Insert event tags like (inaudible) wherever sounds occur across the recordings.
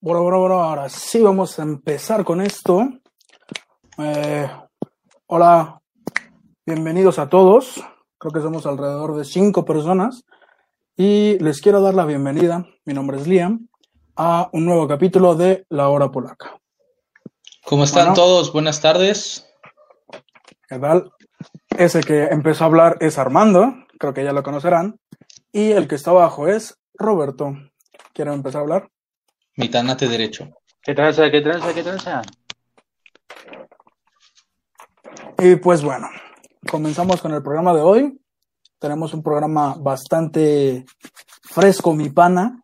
Bueno, bueno, bueno, ahora sí vamos a empezar con esto. Eh, hola, bienvenidos a todos. Creo que somos alrededor de cinco personas. Y les quiero dar la bienvenida, mi nombre es Liam, a un nuevo capítulo de La Hora Polaca. ¿Cómo están Bueno. todos? Buenas tardes. ¿Qué tal? Ese que empezó a hablar es Armando, creo que ya lo conocerán. Y el que está abajo es Roberto. ¿Quieren empezar a hablar? Mi tanate derecho. ¿Qué tranza, qué tranza, qué tranza? Y pues bueno, comenzamos con el programa de hoy. Tenemos un programa bastante fresco, mi pana.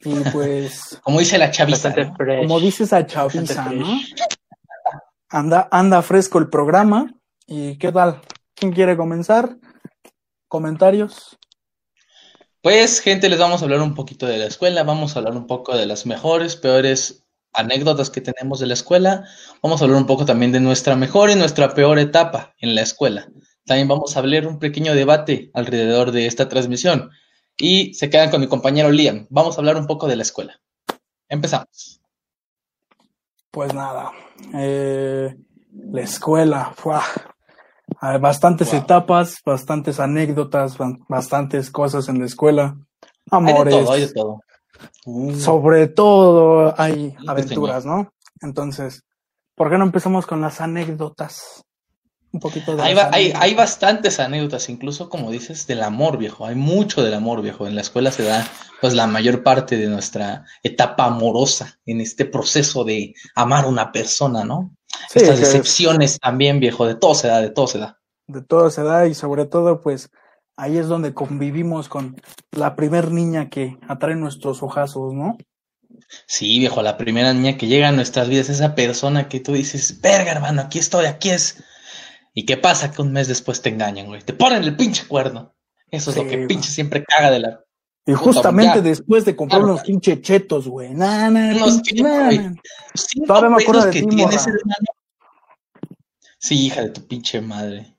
Y pues, (laughs) Como dice la chaviza. ¿no? fresh. como dice esa chaviza, ¿no? Anda, anda fresco el programa. ¿Y qué tal? ¿Quién quiere comenzar? ¿Comentarios? Pues, gente, les vamos a hablar un poquito de la escuela. Vamos a hablar un poco de las mejores, peores anécdotas que tenemos de la escuela. Vamos a hablar un poco también de nuestra mejor y nuestra peor etapa en la escuela. También vamos a hablar un pequeño debate alrededor de esta transmisión. Y se quedan con mi compañero Liam. Vamos a hablar un poco de la escuela. Empezamos. Pues nada, eh, la escuela, ¡fua! Hay bastantes Wow. etapas, bastantes anécdotas, bastantes cosas en la escuela, Hay de amores, todo, hay de todo. Uh, sobre todo hay aventuras, ¿no? Entonces, ¿por qué no empezamos con las anécdotas? Un poquito de Hay, ba- hay, bastantes anécdotas, incluso como dices, del amor, viejo. Hay mucho del amor, viejo. En la escuela se da, pues, la mayor parte de nuestra etapa amorosa en este proceso de amar a una persona, ¿no? Sí, Estas decepciones también, viejo. De todo se da, de todo se da. de todo se da y sobre todo, pues, ahí es donde convivimos con la primer niña que atrae nuestros ojazos, ¿no? Sí, viejo, la primera niña que llega a nuestras vidas, esa persona que tú dices, verga, hermano, aquí estoy, aquí es. ¿Y qué pasa? Que un mes después te engañan, güey. Te ponen el pinche cuerno. Eso es Sí, lo que pinche siempre caga de la. Y Puta, justamente después de comprar Claro. unos pinche chetos, güey. Nah, nah, Unos nah, Todavía me acuerdo de que ti, tienes, morra. hermano. Sí, hija de tu pinche madre.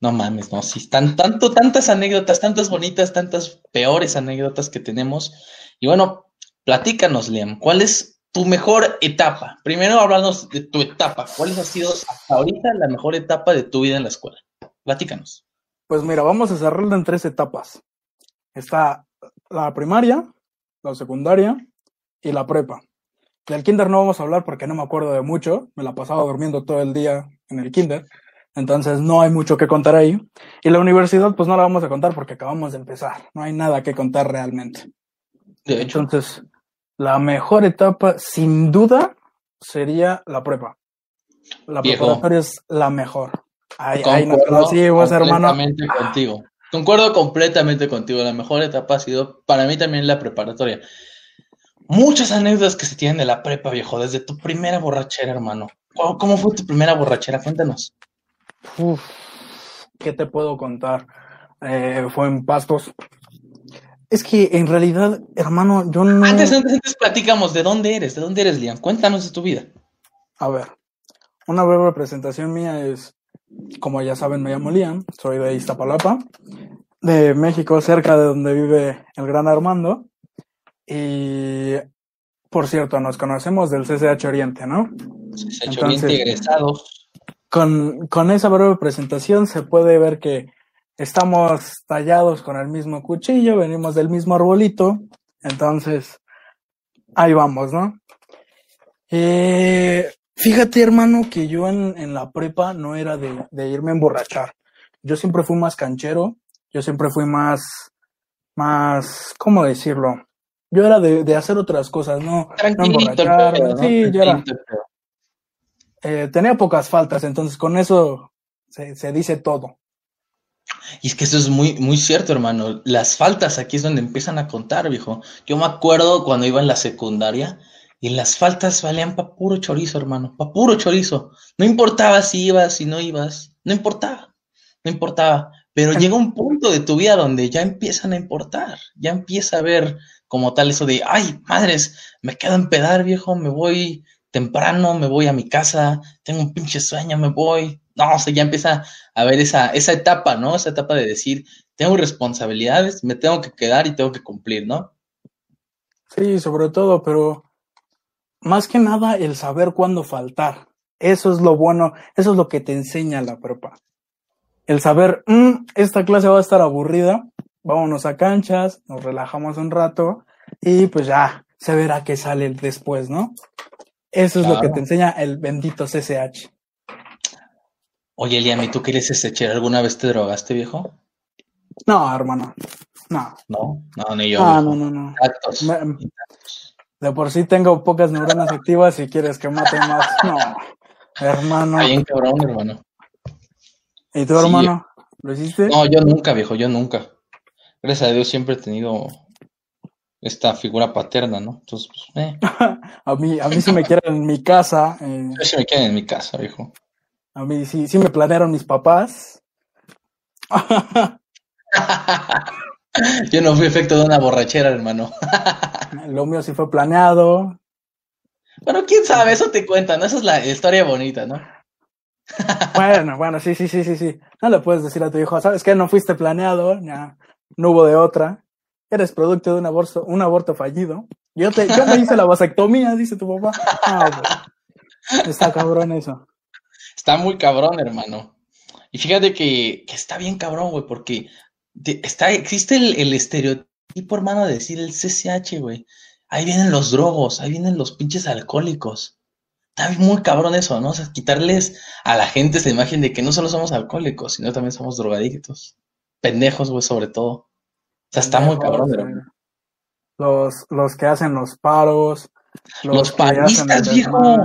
No mames, no, sí, tan, tanto, tantas anécdotas, tantas bonitas, tantas peores anécdotas que tenemos. Y bueno, platícanos, Liam, ¿cuál es tu mejor etapa? Primero háblanos de tu etapa. ¿Cuál ha sido hasta ahorita la mejor etapa de tu vida en la escuela? Platícanos. Pues mira, vamos a cerrarlo en tres etapas. Está la primaria, la secundaria y la prepa. Del kinder no vamos a hablar porque no me acuerdo de mucho. Me la pasaba durmiendo todo el día en el kinder. Entonces no hay mucho que contar ahí. Y la universidad pues no la vamos a contar porque acabamos de empezar. No hay nada que contar realmente. De hecho, Entonces, la mejor etapa, sin duda, sería la prepa. La preparatoria es la mejor. Ahí, ahí nos conocimos, hermano. contigo. Concuerdo completamente contigo. La mejor etapa ha sido para mí también la preparatoria. Muchas anécdotas que se tienen de la prepa, viejo, desde tu primera borrachera, hermano. ¿Cómo fue tu primera borrachera? Cuéntanos. Uf, ¿qué te puedo contar? Eh, fue en Pastos. Es que en realidad, hermano, yo no. Antes, antes, antes platicamos de dónde eres, de dónde eres, Liam. Cuéntanos de tu vida. A ver, una breve presentación mía es, como ya saben, me llamo Liam, soy de Iztapalapa, de México, cerca de donde vive el gran Armando. Y, por cierto, nos conocemos del CCH Oriente, ¿no? Hecho Entonces- bien egresados. Con, con esa breve presentación se puede ver que estamos tallados con el mismo cuchillo, venimos del mismo arbolito, entonces ahí vamos, ¿no? Eh, fíjate, hermano, que yo en, en la prepa no era de, de irme a emborrachar. Yo siempre fui más canchero, yo siempre fui más, más, ¿cómo decirlo? Yo era de, de hacer otras cosas, no, no. Sí, yo era, eh, tenía pocas faltas, entonces con eso se, se dice todo. Y es que eso es muy, muy cierto, hermano. Las faltas aquí es donde empiezan a contar, viejo. Yo me acuerdo cuando iba en la secundaria y las faltas valían pa' puro chorizo, hermano. Pa' puro chorizo. No importaba si ibas, si no ibas. No importaba. No importaba. Pero llega un punto de tu vida donde ya empiezan a importar. Ya empieza a ver como tal eso de, ay, madres, me quedo en pedar, viejo, me voy temprano, me voy a mi casa, tengo un pinche sueño, me voy. No, o ya empieza a ver esa, esa etapa, ¿no? Esa etapa de decir, tengo responsabilidades, me tengo que quedar y tengo que cumplir, ¿no? Sí, sobre todo, pero más que nada el saber cuándo faltar. Eso es lo bueno, eso es lo que te enseña la prepa. El saber, mm, esta clase va a estar aburrida, vámonos a canchas, nos relajamos un rato y pues ya se verá qué sale después, ¿no? Eso es lo que te enseña el bendito CCH. Oye, Liam, ¿y tú qué eres ese chero? ¿Alguna vez te drogaste, viejo? No, hermano. No, No, no, ni yo. no, no, no. Me- De por sí tengo pocas neuronas activas y quieres que mate más. (laughs) No, hermano. Está bien cabrón, hermano. ¿Y tu Sí. hermano? ¿Lo hiciste? No, yo nunca, viejo, yo nunca. Gracias a Dios siempre he tenido esta figura paterna, ¿no? Entonces, pues, eh, (laughs) A mí, a mí sí me quieren en mi casa. eh, sí me quedan en mi casa, viejo. a mí sí, sí me planearon mis papás. (laughs) Yo no fui efecto de una borrachera, hermano. (laughs) Lo mío sí fue planeado. Bueno, quién sabe, eso te cuentan, ¿no? Esa es la historia bonita, ¿no? (laughs) Bueno, bueno, sí, sí, sí, sí, sí. No le puedes decir a tu hijo, ¿sabes qué? No fuiste planeado, ya, no hubo de otra. Eres producto de un aborto, un aborto fallido. Yo te, yo me hice la vasectomía, dice tu papá. Ah, pues, está cabrón eso. Está muy cabrón, hermano. Y fíjate que, que está bien cabrón, güey, porque está, existe el, el estereotipo, hermano, de decir el CCH, güey. Ahí vienen los drogos, ahí vienen los pinches alcohólicos. Está muy cabrón eso, ¿no? O sea, quitarles a la gente esa imagen de que no solo somos alcohólicos, sino también somos drogadictos. Pendejos, güey, sobre todo. O sea, está muy cabrón, hermano. Los, los que hacen los paros. Los panistas, viejo.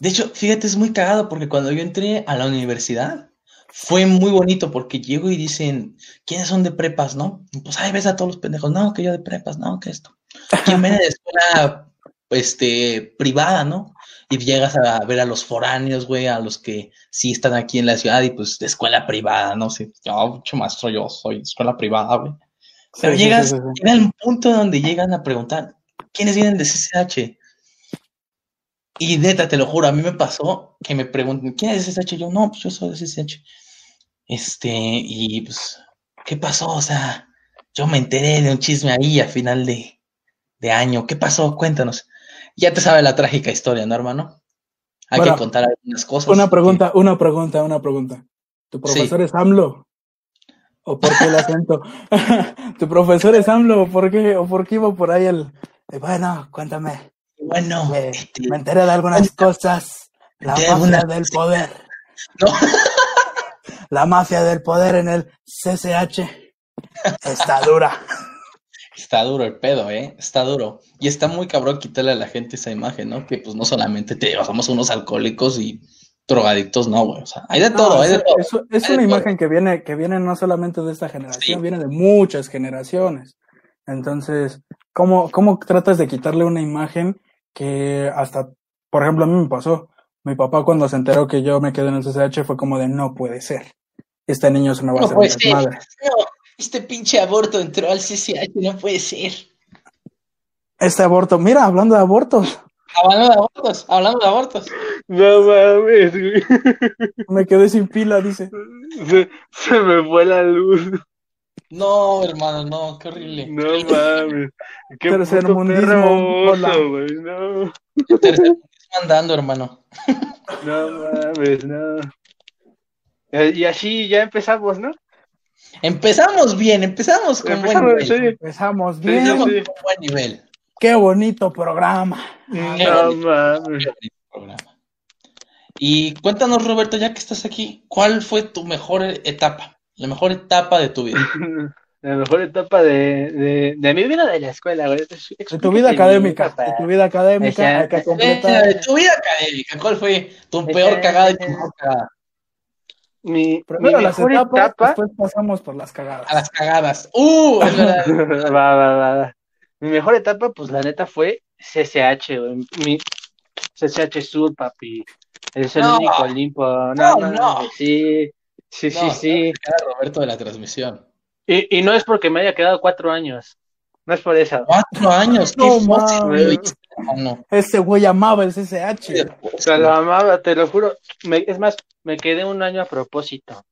De hecho, fíjate, es muy cagado porque cuando yo entré a la universidad fue muy bonito porque llego y dicen, ¿quiénes son de prepas, no? Y Pues ahí ves a todos los pendejos, no, que yo de prepas, no, que esto. ¿Quién viene de escuela este, privada, no? Y llegas a ver a los foráneos, güey, a los que sí están aquí en la ciudad y pues de escuela privada, no sé, yo, mucho maestro, yo soy de escuela privada, güey. Pero Sí, llegas, sí, sí, el punto donde llegan a preguntar, ¿quiénes vienen de CCH? Y neta, te lo juro, a mí me pasó que me preguntan, ¿quién es CCH? Yo, no, pues yo soy de CCH. Este, y pues, ¿qué pasó? O sea, yo me enteré de un chisme ahí a final de, de año. ¿Qué pasó? Cuéntanos. Ya te sabe la trágica historia, ¿no, hermano? Hay Bueno, que contar algunas cosas. Una que- pregunta, una pregunta, una pregunta. ¿Tu profesor es AMLO? ¿O por qué el acento? (laughs) ¿Tu profesor es AMLO? ¿O por qué, o por qué iba por ahí el... eh, Bueno, cuéntame. Bueno, eh, este, me enteré de algunas cosas. La mafia del poder. No. (laughs) La mafia del poder en el CCH está dura. Está duro el pedo, ¿eh? Está duro. Y está muy cabrón quitarle a la gente esa imagen, ¿no? Que pues no solamente te somos unos alcohólicos y drogadictos, no, güey. O sea, hay de No, todo, hay de eso- todo. es hay una todo. imagen que viene, que viene no solamente de esta generación, Sí. viene de muchas generaciones. Entonces, ¿cómo, ¿cómo tratas de quitarle una imagen que hasta, por ejemplo, a mí me pasó? Mi papá cuando se enteró que yo me quedé en el CCH fue como de no puede ser. Este niño se me va a No hacer un ser. desmadre. No, este pinche aborto entró al CCH, no puede ser. Este aborto, mira, hablando de abortos, Hablando de abortos, hablando de abortos. No mames, güey. me quedé sin pila, dice. Se, se me fue la luz. No, hermano, no, qué horrible. No mames. Qué Tercermundismo, puto perro güey. No. Tercer andando, hermano. No mames, no. Eh, Y así ya empezamos, ¿no? Empezamos bien, empezamos con buen Empezamos, nivel. sí. Empezamos Sí, bien. Empezamos sí. con buen nivel. Qué bonito programa. Qué No bonito. programa. Y cuéntanos, Roberto, ya que estás aquí, ¿cuál fue tu mejor etapa? La mejor etapa de tu vida. (laughs) La mejor etapa de, de, de mi vida de la escuela, güey. De tu vida académica, de tu vida académica, hay que completar. de tu vida académica, ¿cuál fue tu peor cagada y tu mejor cagada? Mi, Primero mi las mejor etapas, etapa. después pasamos por las cagadas. A las cagadas. ¡Uh! es verdad. (laughs) va, va, va, va. Mi mejor etapa, pues la neta fue CCH, güey. Mi CCH Sur, papi. Es el No. único Olimpo. No, No, no, no. Sí, sí, sí, No, sí. Roberto de la transmisión. Y, y no es porque me haya quedado cuatro años. No es por eso. Cuatro años, qué No fácil, mames. Ese güey amaba el CCH. Se lo amaba, te lo juro. Me- es más, me quedé un año a propósito.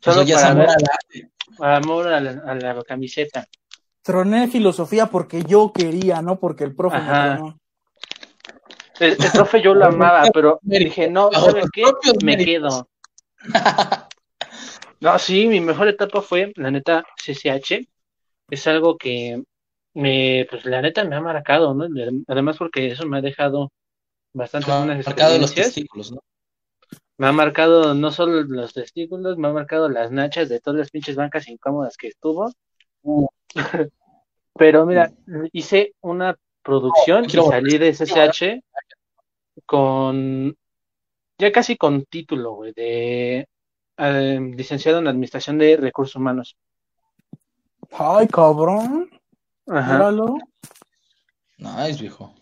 Solo ya para amor ver al arte. amor a la, a la camiseta. Troné filosofía porque yo quería, no porque el profe Ajá. me tronó. El, el profe yo lo amaba, pero dije, no, ¿saben qué? Me quedo. (laughs) No, sí, mi mejor etapa fue, la neta, CCH. Es algo que me, pues la neta me ha marcado, ¿no? Además porque eso me ha dejado bastantes buenas Marcado los experiencias. testículos, ¿no? Me ha marcado no solo los testículos, me ha marcado las nachas de todas las pinches bancas incómodas que estuvo. Uh. (laughs) Pero mira, hice una producción y salí de SSH con ya casi con título, güey, de eh, licenciado en Administración de Recursos Humanos. Ay, cabrón. Ajá. Míralo. Nice, viejo.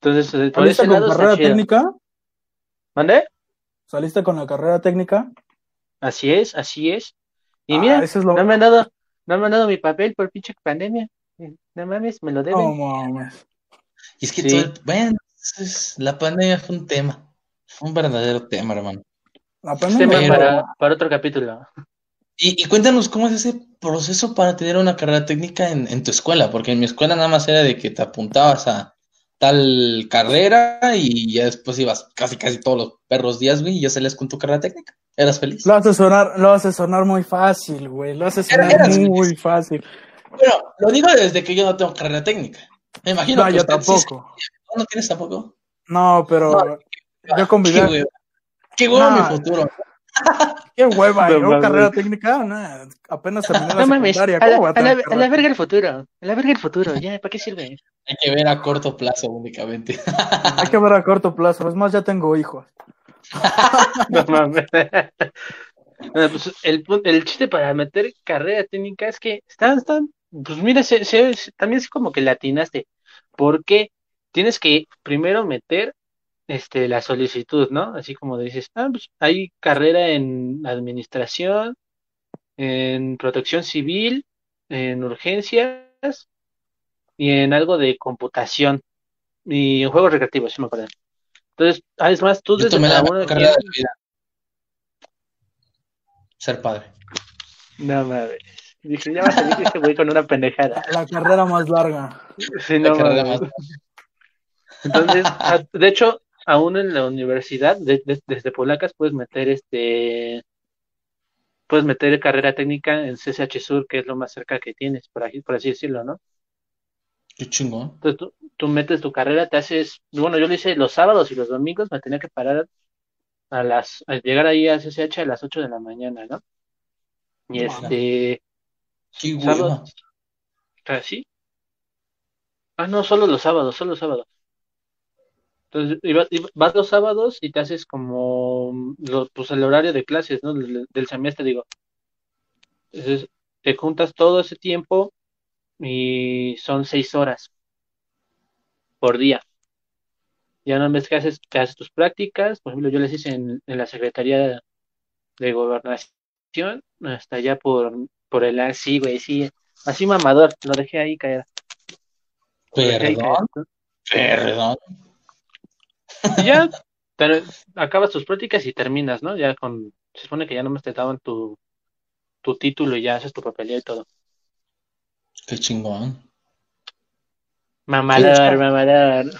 Entonces, eh, por ¿Saliste ese con lado carrera está técnica? ¿Mande? ¿Saliste con la carrera técnica? Así es, así es. Y Ah, mira, eso es lo- no me han dado, no me han dado mi papel por pinche pandemia. No mames, me lo deben. No mames. Y es que Sí. todo bueno, la pandemia fue un tema. Fue un verdadero tema, hermano. La pandemia tema Pero- para, para otro capítulo. Y, y cuéntanos cómo es ese proceso para tener una carrera técnica en, en tu escuela, porque en mi escuela nada más era de que te apuntabas a tal carrera y ya después ibas casi casi todos los perros días, güey, y ya salías con tu carrera técnica. ¿Eras feliz? Lo hace sonar, lo hace sonar muy fácil, güey. Lo hace sonar Eras muy fácil. Bueno, lo digo desde que yo no tengo carrera técnica. Me imagino No, que yo usted sí- tampoco. ¿No tienes tampoco? No, pero yo Qué hueva. Qué No. mi futuro. Qué hueva, No mames. carrera técnica, nah, apenas terminé la No mames, a secundaria. la, ¿Cómo voy a la- a la verga el futuro. A la verga el futuro, ya, ¿para qué sirve? Hay que ver a corto plazo únicamente. Hay que ver a corto plazo. Es más, ya tengo hijos. (laughs) No mames. Bueno, pues, el, chiste para meter carrera técnica es que están, están, pues mira, se, se- se- también es como que latinaste, porque tienes que primero meter este la solicitud, ¿no? Así como dices, ah, pues hay carrera en administración, en protección civil, en urgencias y en algo de computación y en juegos recreativos, si me acuerdo. Entonces, además, tú Yo desde tomé la uno carrera de la vida. Ser padre. No mames. Dije, ya va a salir este güey con una pendejada. (laughs) La carrera más larga. Sí, La no carrera mames. más- Entonces, a- de hecho, aún en la universidad, de- de- desde Polacas, puedes meter este. Puedes meter carrera técnica en CCH Sur, que es lo más cerca que tienes, por, aquí, por así decirlo, ¿no? Qué chingón. Entonces tú, tú metes tu carrera, te haces. Bueno, yo lo hice los sábados y los domingos, me tenía que parar a las. a llegar ahí a CCH a las 8 de la mañana, ¿no? Y este. Qué hueva. sábado. ¿Ah, sí? Ah, no, solo los sábados, solo los sábados. Entonces, iba- iba- vas los sábados y te haces como lo- pues el horario de clases, ¿no? Del, del semestre, digo. Entonces, te juntas todo ese tiempo y son seis horas por día. Ya una vez que haces, que haces tus prácticas, por ejemplo, yo las hice en, en la Secretaría de Gobernación, hasta allá por, por el así, güey, sí, así mamador, lo dejé ahí caer. Perdón, perdón. Y ya ter- acabas tus prácticas y terminas, ¿no? Ya con, se supone que ya nomás te daban tu, tu título y ya haces tu papeleo y todo. Qué chingón. Mamador, mamador.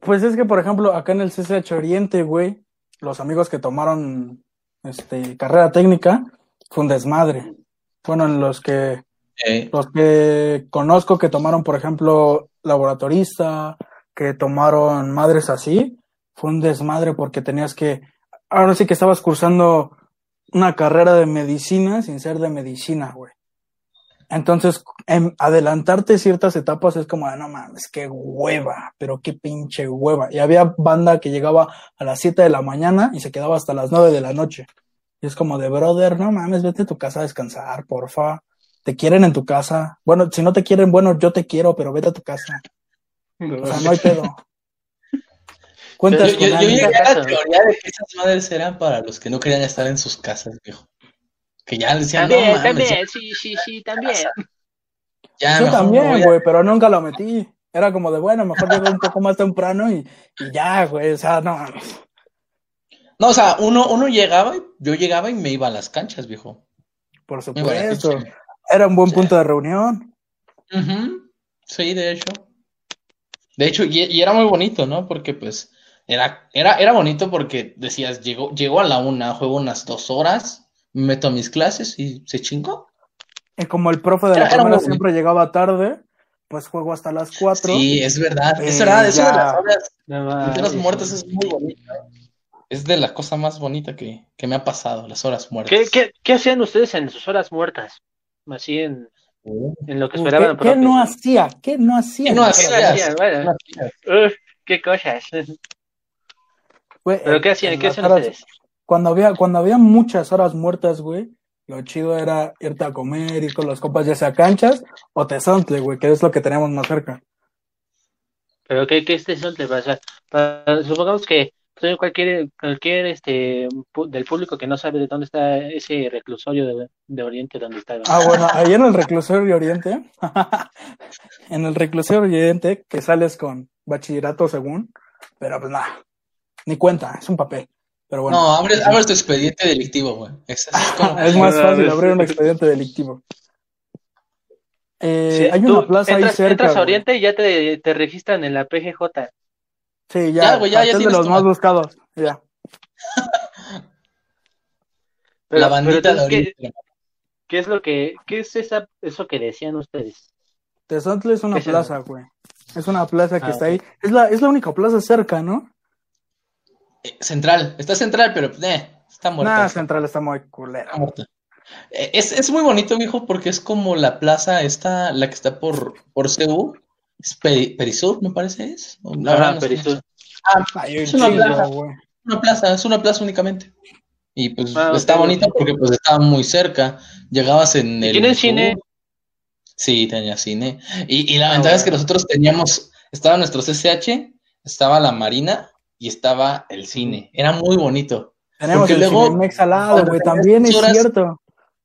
Pues es que, por ejemplo, acá en el CCH Oriente, güey, los amigos que tomaron este carrera técnica, fue un desmadre. Fueron los que Eh, los que conozco que tomaron, por ejemplo, laboratorista, que tomaron madres así, fue un desmadre porque tenías que, ahora sí que estabas cursando una carrera de medicina sin ser de medicina, güey. Entonces, em, adelantarte ciertas etapas es como, de, no mames, qué hueva, pero qué pinche hueva. Y había banda que llegaba a las 7 de la mañana y se quedaba hasta las 9 de la noche. Y es como de, brother, no mames, vete a tu casa a descansar, porfa te quieren en tu casa. Bueno, si no te quieren, bueno, yo te quiero, pero vete a tu casa. O sea, no hay pedo. yo, (laughs) Cuentas yo- yo alguien. llegué a la teoría de que esas madres eran para los que no querían estar en sus casas, viejo. Que ya decían, no También, mames, también, sí, sí, sí, también. (laughs) ya Yo también, voy a- güey, pero nunca lo metí. Era como de, bueno, mejor llego un poco más temprano y, y ya, güey. O sea, no mames. No, o sea, uno, uno llegaba, y- yo llegaba y me iba a las canchas, viejo. Por supuesto. Era un buen Sí. punto de reunión. Ujú, Sí, de hecho. De hecho, y, y era muy bonito, ¿no? Porque pues era, era, era bonito porque decías, llegó, llegó a la una, juego unas dos horas, me meto a mis clases y se chingó. Y como el profe de la Era- muy siempre llegaba tarde, pues juego hasta las 4. Sí, es verdad. Eh, es verdad, eso de las horas No de es muy bonito. Es de la cosa más bonita que, que me ha pasado, las horas muertas. ¿Qué, qué, qué hacían ustedes en sus horas muertas? Así en, en lo que ¿Qué, esperaban. qué no hacía? ¿Qué no hacía? ¿Qué no ¿Qué hacías? hacían? Bueno, uf, qué cosas. Güey, ¿Pero qué hacían? en ¿Qué las hacían ustedes? Cuando había, cuando había muchas horas muertas, güey, lo chido era irte a comer, ir con los compas, ya sea a canchas o tesontle, güey, que es lo que tenemos más cerca. ¿Pero qué, qué este son? O sea, para- supongamos que pues, cualquier, cualquier este, del público que no sabe de dónde está ese reclusorio de, de Oriente, donde está. Ah, bueno, ahí en el reclusorio Oriente, (laughs) en el reclusorio Oriente, que sales con bachillerato según, pero pues nada, ni cuenta, es un papel. Pero bueno, No, abres, abres tu expediente delictivo, güey. Es, (laughs) es más fácil abrir un expediente delictivo. Eh, Sí, hay una plaza entras, ahí cerca. entras a. Oriente y ya te, te registran en la PGJ. Sí, ya, Ya, güey, ya- ya de los tu- más buscados, ya. Pero, (laughs) la pero bandita de ¿qué, qué es lo que, qué es esa, eso que decían ustedes? Tesontle es una ¿Qué es plaza, güey. Es una plaza que Ah, está ahí. Es la, es la única plaza cerca, ¿no? Eh, Central, está central, pero eh, está muerta. Nada, Central está muy culera. Está muerta. Eh, Es, es muy bonito, viejo, porque es como la plaza esta, la que está por, por Ceú. Es Peri- Perisur, me parece, es. La Ajá, no. Perisur. Ah, un Es una chingo, plaza. güey. una plaza, es una plaza únicamente. Y pues Ah, está ok. bonito porque pues estaba muy cerca. Llegabas en el... ¿Tiene cine? Sí, tenía cine. Y, y la Ah, ventaja es que nosotros teníamos, estaba nuestro CCH, estaba la marina y estaba el cine. Era muy bonito. Tenemos Porque el luego, al lado, güey. También es horas- cierto.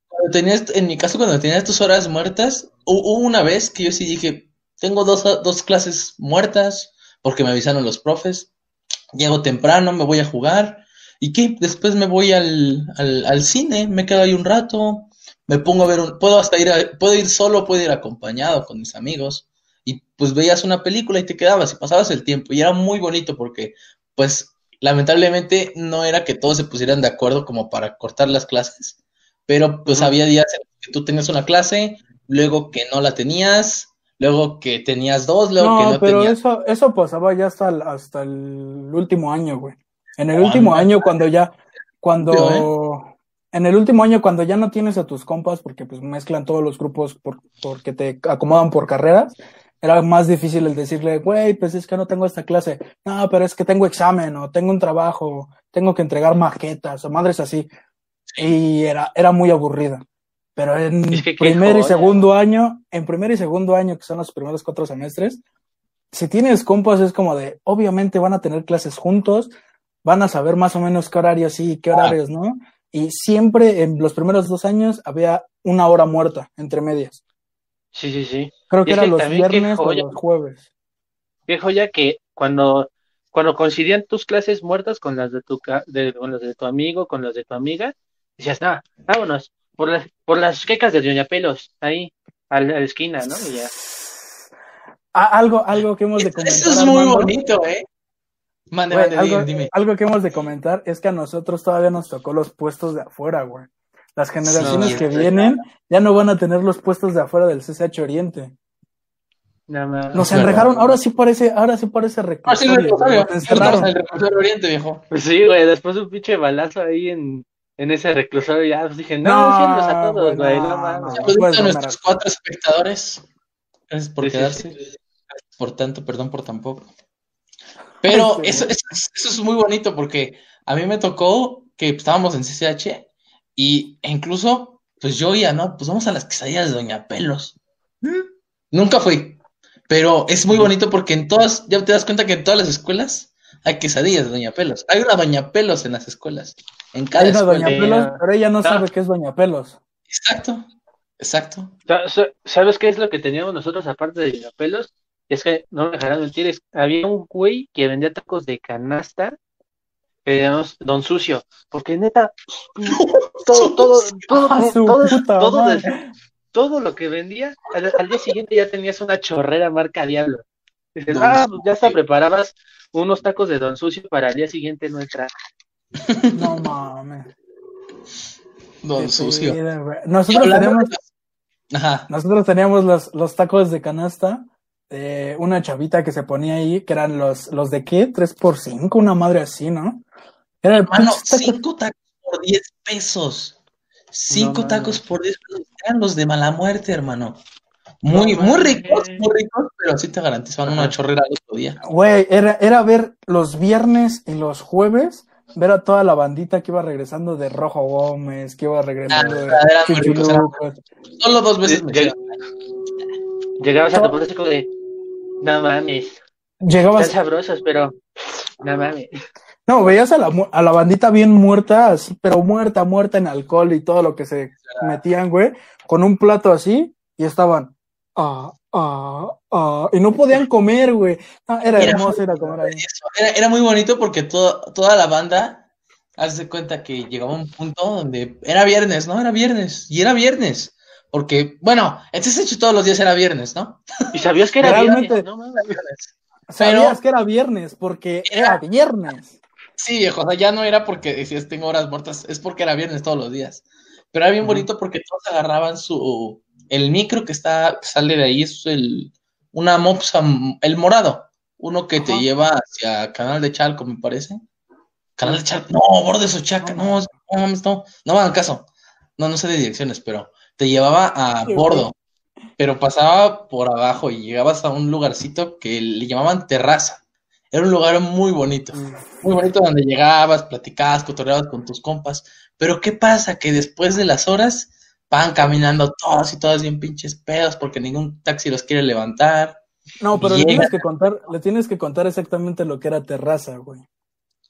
Cuando tenías, en mi caso, cuando tenías tus horas muertas, hu- hubo una vez que yo sí dije, tengo dos, dos clases muertas porque me avisaron los profes, llego temprano, me voy a jugar, ¿y qué? Después me voy al, al, al cine, me quedo ahí un rato, me pongo a ver, un, puedo hasta ir, a- puedo ir solo, puedo ir acompañado con mis amigos, y pues veías una película y te quedabas y pasabas el tiempo, y era muy bonito porque, pues, lamentablemente no era que todos se pusieran de acuerdo como para cortar las clases, pero pues había días en que tú tenías una clase, luego que no la tenías, luego que tenías dos, luego que No, no pero tenías. eso, eso pasaba ya hasta el, hasta el último año, güey. En el Ah, último no. año, cuando ya, cuando, en el último año, cuando ya no tienes a tus compas, porque pues mezclan todos los grupos por, porque te acomodan por carreras, era más difícil el decirle, güey, pues es que no tengo esta clase. No, pero es que tengo examen, o tengo un trabajo, tengo que entregar maquetas, o madres así. Y era, era muy aburrida. Pero en Es que qué primer y segundo año, en primer y segundo año, que son los primeros cuatro semestres, si tienes compas es como de, obviamente van a tener clases juntos, van a saber más o menos qué horarios sí y qué horarios no. Y siempre en los primeros dos años había una hora muerta entre medias. Sí, sí, sí. Creo que era que los viernes o los jueves. Qué joya que cuando, cuando coincidían tus clases muertas con las de tu, de, con las de tu amigo, con las de tu amiga, decías, no, vámonos, por las, por las quecas de Doña Pelos, ahí, a la, a la esquina, ¿no? Y ya. Ah, algo, algo que hemos de comentar. Eso es muy Armando. bonito, ¿eh? Mande, Güey, mande, algo, dime, dime. algo que hemos de comentar es que a nosotros todavía nos tocó los puestos de afuera, güey. Las generaciones Sí, que sí, vienen ya no van a tener los puestos de afuera del CCH Oriente. Nada más. Nos verdad. enrejaron, ahora sí parece, ahora sí parece Ah, sí, reclusorio, nos encerraron. Estamos en el reclusorio Oriente, viejo. Pues sí, güey, después de un pinche balazo ahí en, en ese reclusorio, ya pues dije, no, No, a todos, güey, no, no mames. no. Pues a nuestros así. cuatro espectadores. Gracias por Sí, quedarse. sí. Gracias por tanto, perdón por tan poco. Pero Ay, sí, eso, güey. eso- eso es muy bonito porque a mí me tocó que estábamos en CCH y e incluso, pues yo ya, ¿no? Pues vamos a las quesadillas de Doña Pelos. Mm, Nunca fui, pero es muy bonito porque en todas, ya te das cuenta que en todas las escuelas hay quesadillas de Doña Pelos. Hay una Doña Pelos en las escuelas, en cada Hay una escuela. Doña Pelos, pero ella no sabe qué es Doña Pelos. Exacto, exacto. Sa- sa- ¿Sabes qué es lo que teníamos nosotros aparte de Doña Pelos? Es que, no me dejarán mentir, es- había un güey que vendía tacos de canasta, que llamamos Don Sucio, porque neta, (laughs) todo, todo, todo, Ah, todo, todo lo que vendía, al, al día siguiente ya tenías una chorrera marca Diablo. Dices, ah, pues ya hasta preparabas unos tacos de Don Sucio para el día siguiente no entrar. (laughs) No mames. Don Qué Sucio. Nosotros las- Ajá. nosotros teníamos los, los tacos de canasta de una chavita que se ponía ahí, que eran los, los de qué, 3 por 5 una madre así, ¿no? Era el taco- cinco tacos por 10 pesos. Cinco No tacos por 10 pesos. Eran los de mala muerte, hermano. Muy, No muy ricos, muy ricos, pero así te garantizaban una chorrera el otro día. Güey, era, era ver los viernes y los jueves, ver a toda la bandita que iba regresando de Rojo Gómez, que iba regresando Ah, de ricos. Solo dos veces me. Llegabas a de, no mames, Llegabas, están sabrosos, pero no mames. no, veías a la, a la bandita bien muerta, así, pero muerta, muerta en alcohol y todo lo que se metían, güey, con un plato así, y estaban, ah, ah, ah, y no podían comer, güey. Ah, era Era hermoso ir a comer ahí. Era, era muy bonito porque todo, toda la banda, haz de cuenta que llegaba un punto donde era viernes, ¿no? Era viernes, y era viernes. Porque, bueno, este hecho todos los días era viernes, ¿no? Y sabías que era Realmente- viernes, no. Sabías que era viernes, porque era viernes. Sí, viejo, o sea, ya no era porque decías tengo horas muertas, es porque era viernes todos los días. Pero era bien bonito porque todos agarraban su, el micro que está, sale de ahí, es el, una mopsa, el morado, uno que te lleva hacia Canal de Chalco, me parece. Canal de Chalco, no, Borde Sochaca, No, no, no, mames, no, no me hagan caso. No, no sé de direcciones, pero te llevaba a Sí, Bordo, pero pasaba por abajo y llegabas a un lugarcito que le llamaban terraza. Era un lugar muy bonito muy bonito donde llegabas, platicabas, cotorreabas con tus compas. Pero ¿qué pasa? Que después de las horas van caminando todos y todas bien pinches pedos porque ningún taxi los quiere levantar. No, pero le tienes que contar, le tienes que contar exactamente lo que era terraza, güey.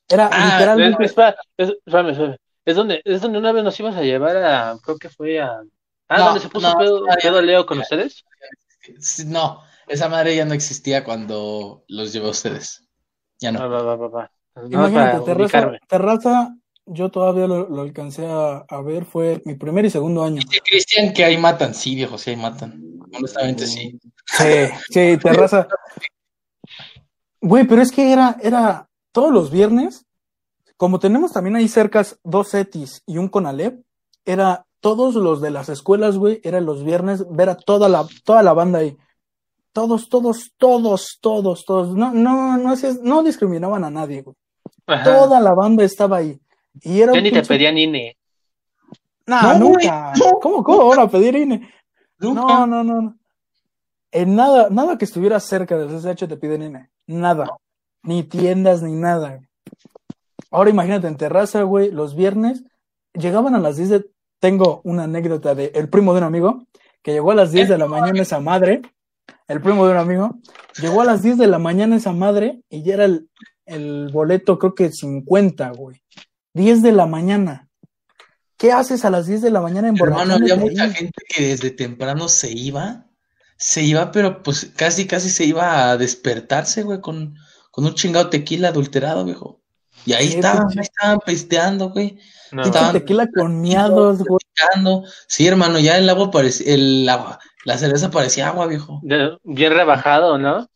Era Ah, literalmente. Es, es. Es donde, es donde una vez nos ibas a llevar a, creo que fue a... Ah, No, donde se puso no, pedo, pedo Leo con ustedes. No, esa madre ya no existía cuando los llevé a ustedes. Ya no. va, va, va, Imagínate, terraza, terraza, yo todavía lo, lo alcancé a, a ver, fue mi primer y segundo año. Dice Cristian que ahí matan. Sí, viejo, sí, ahí matan. Honestamente, sí. Sí, sí, terraza. Güey, pero es que era, era todos los viernes, como tenemos también ahí cercas dos ETIs y un CONALEP, era todos los de las escuelas, güey, eran los viernes ver a toda la, toda la banda ahí. Todos, todos, todos, todos, todos. No, no, no, no discriminaban a nadie, güey. Ajá. Toda la banda estaba ahí. Y era Ya ni te pedían INE. Nah, No, güey, nunca. ¿Cómo, cómo ahora pedir INE? Nunca. No, no, no. no. En nada, nada que estuviera cerca del CCH te piden INE. Nada. Ni tiendas, ni nada. Ahora imagínate en terraza, güey, los viernes llegaban a las 10 de... Tengo una anécdota de el primo de un amigo que llegó a las 10 de la mañana esa madre. El primo de un amigo llegó a las 10 de la mañana esa madre y ya era el, el boleto, creo que 50, güey. 10 de la mañana. ¿Qué haces a las 10 de la mañana en Hermano, había mucha gente que desde temprano se iba, se iba, pero pues casi, casi se iba a despertarse, güey, con, con un chingado tequila adulterado, viejo. Y ahí estaban, pinche- ahí estaban pisteando, güey, No, Estaban- tequila con miados, güey. Sí, hermano, ya el agua parecía, el agua, la cerveza parecía agua, viejo. bien rebajado, ¿no?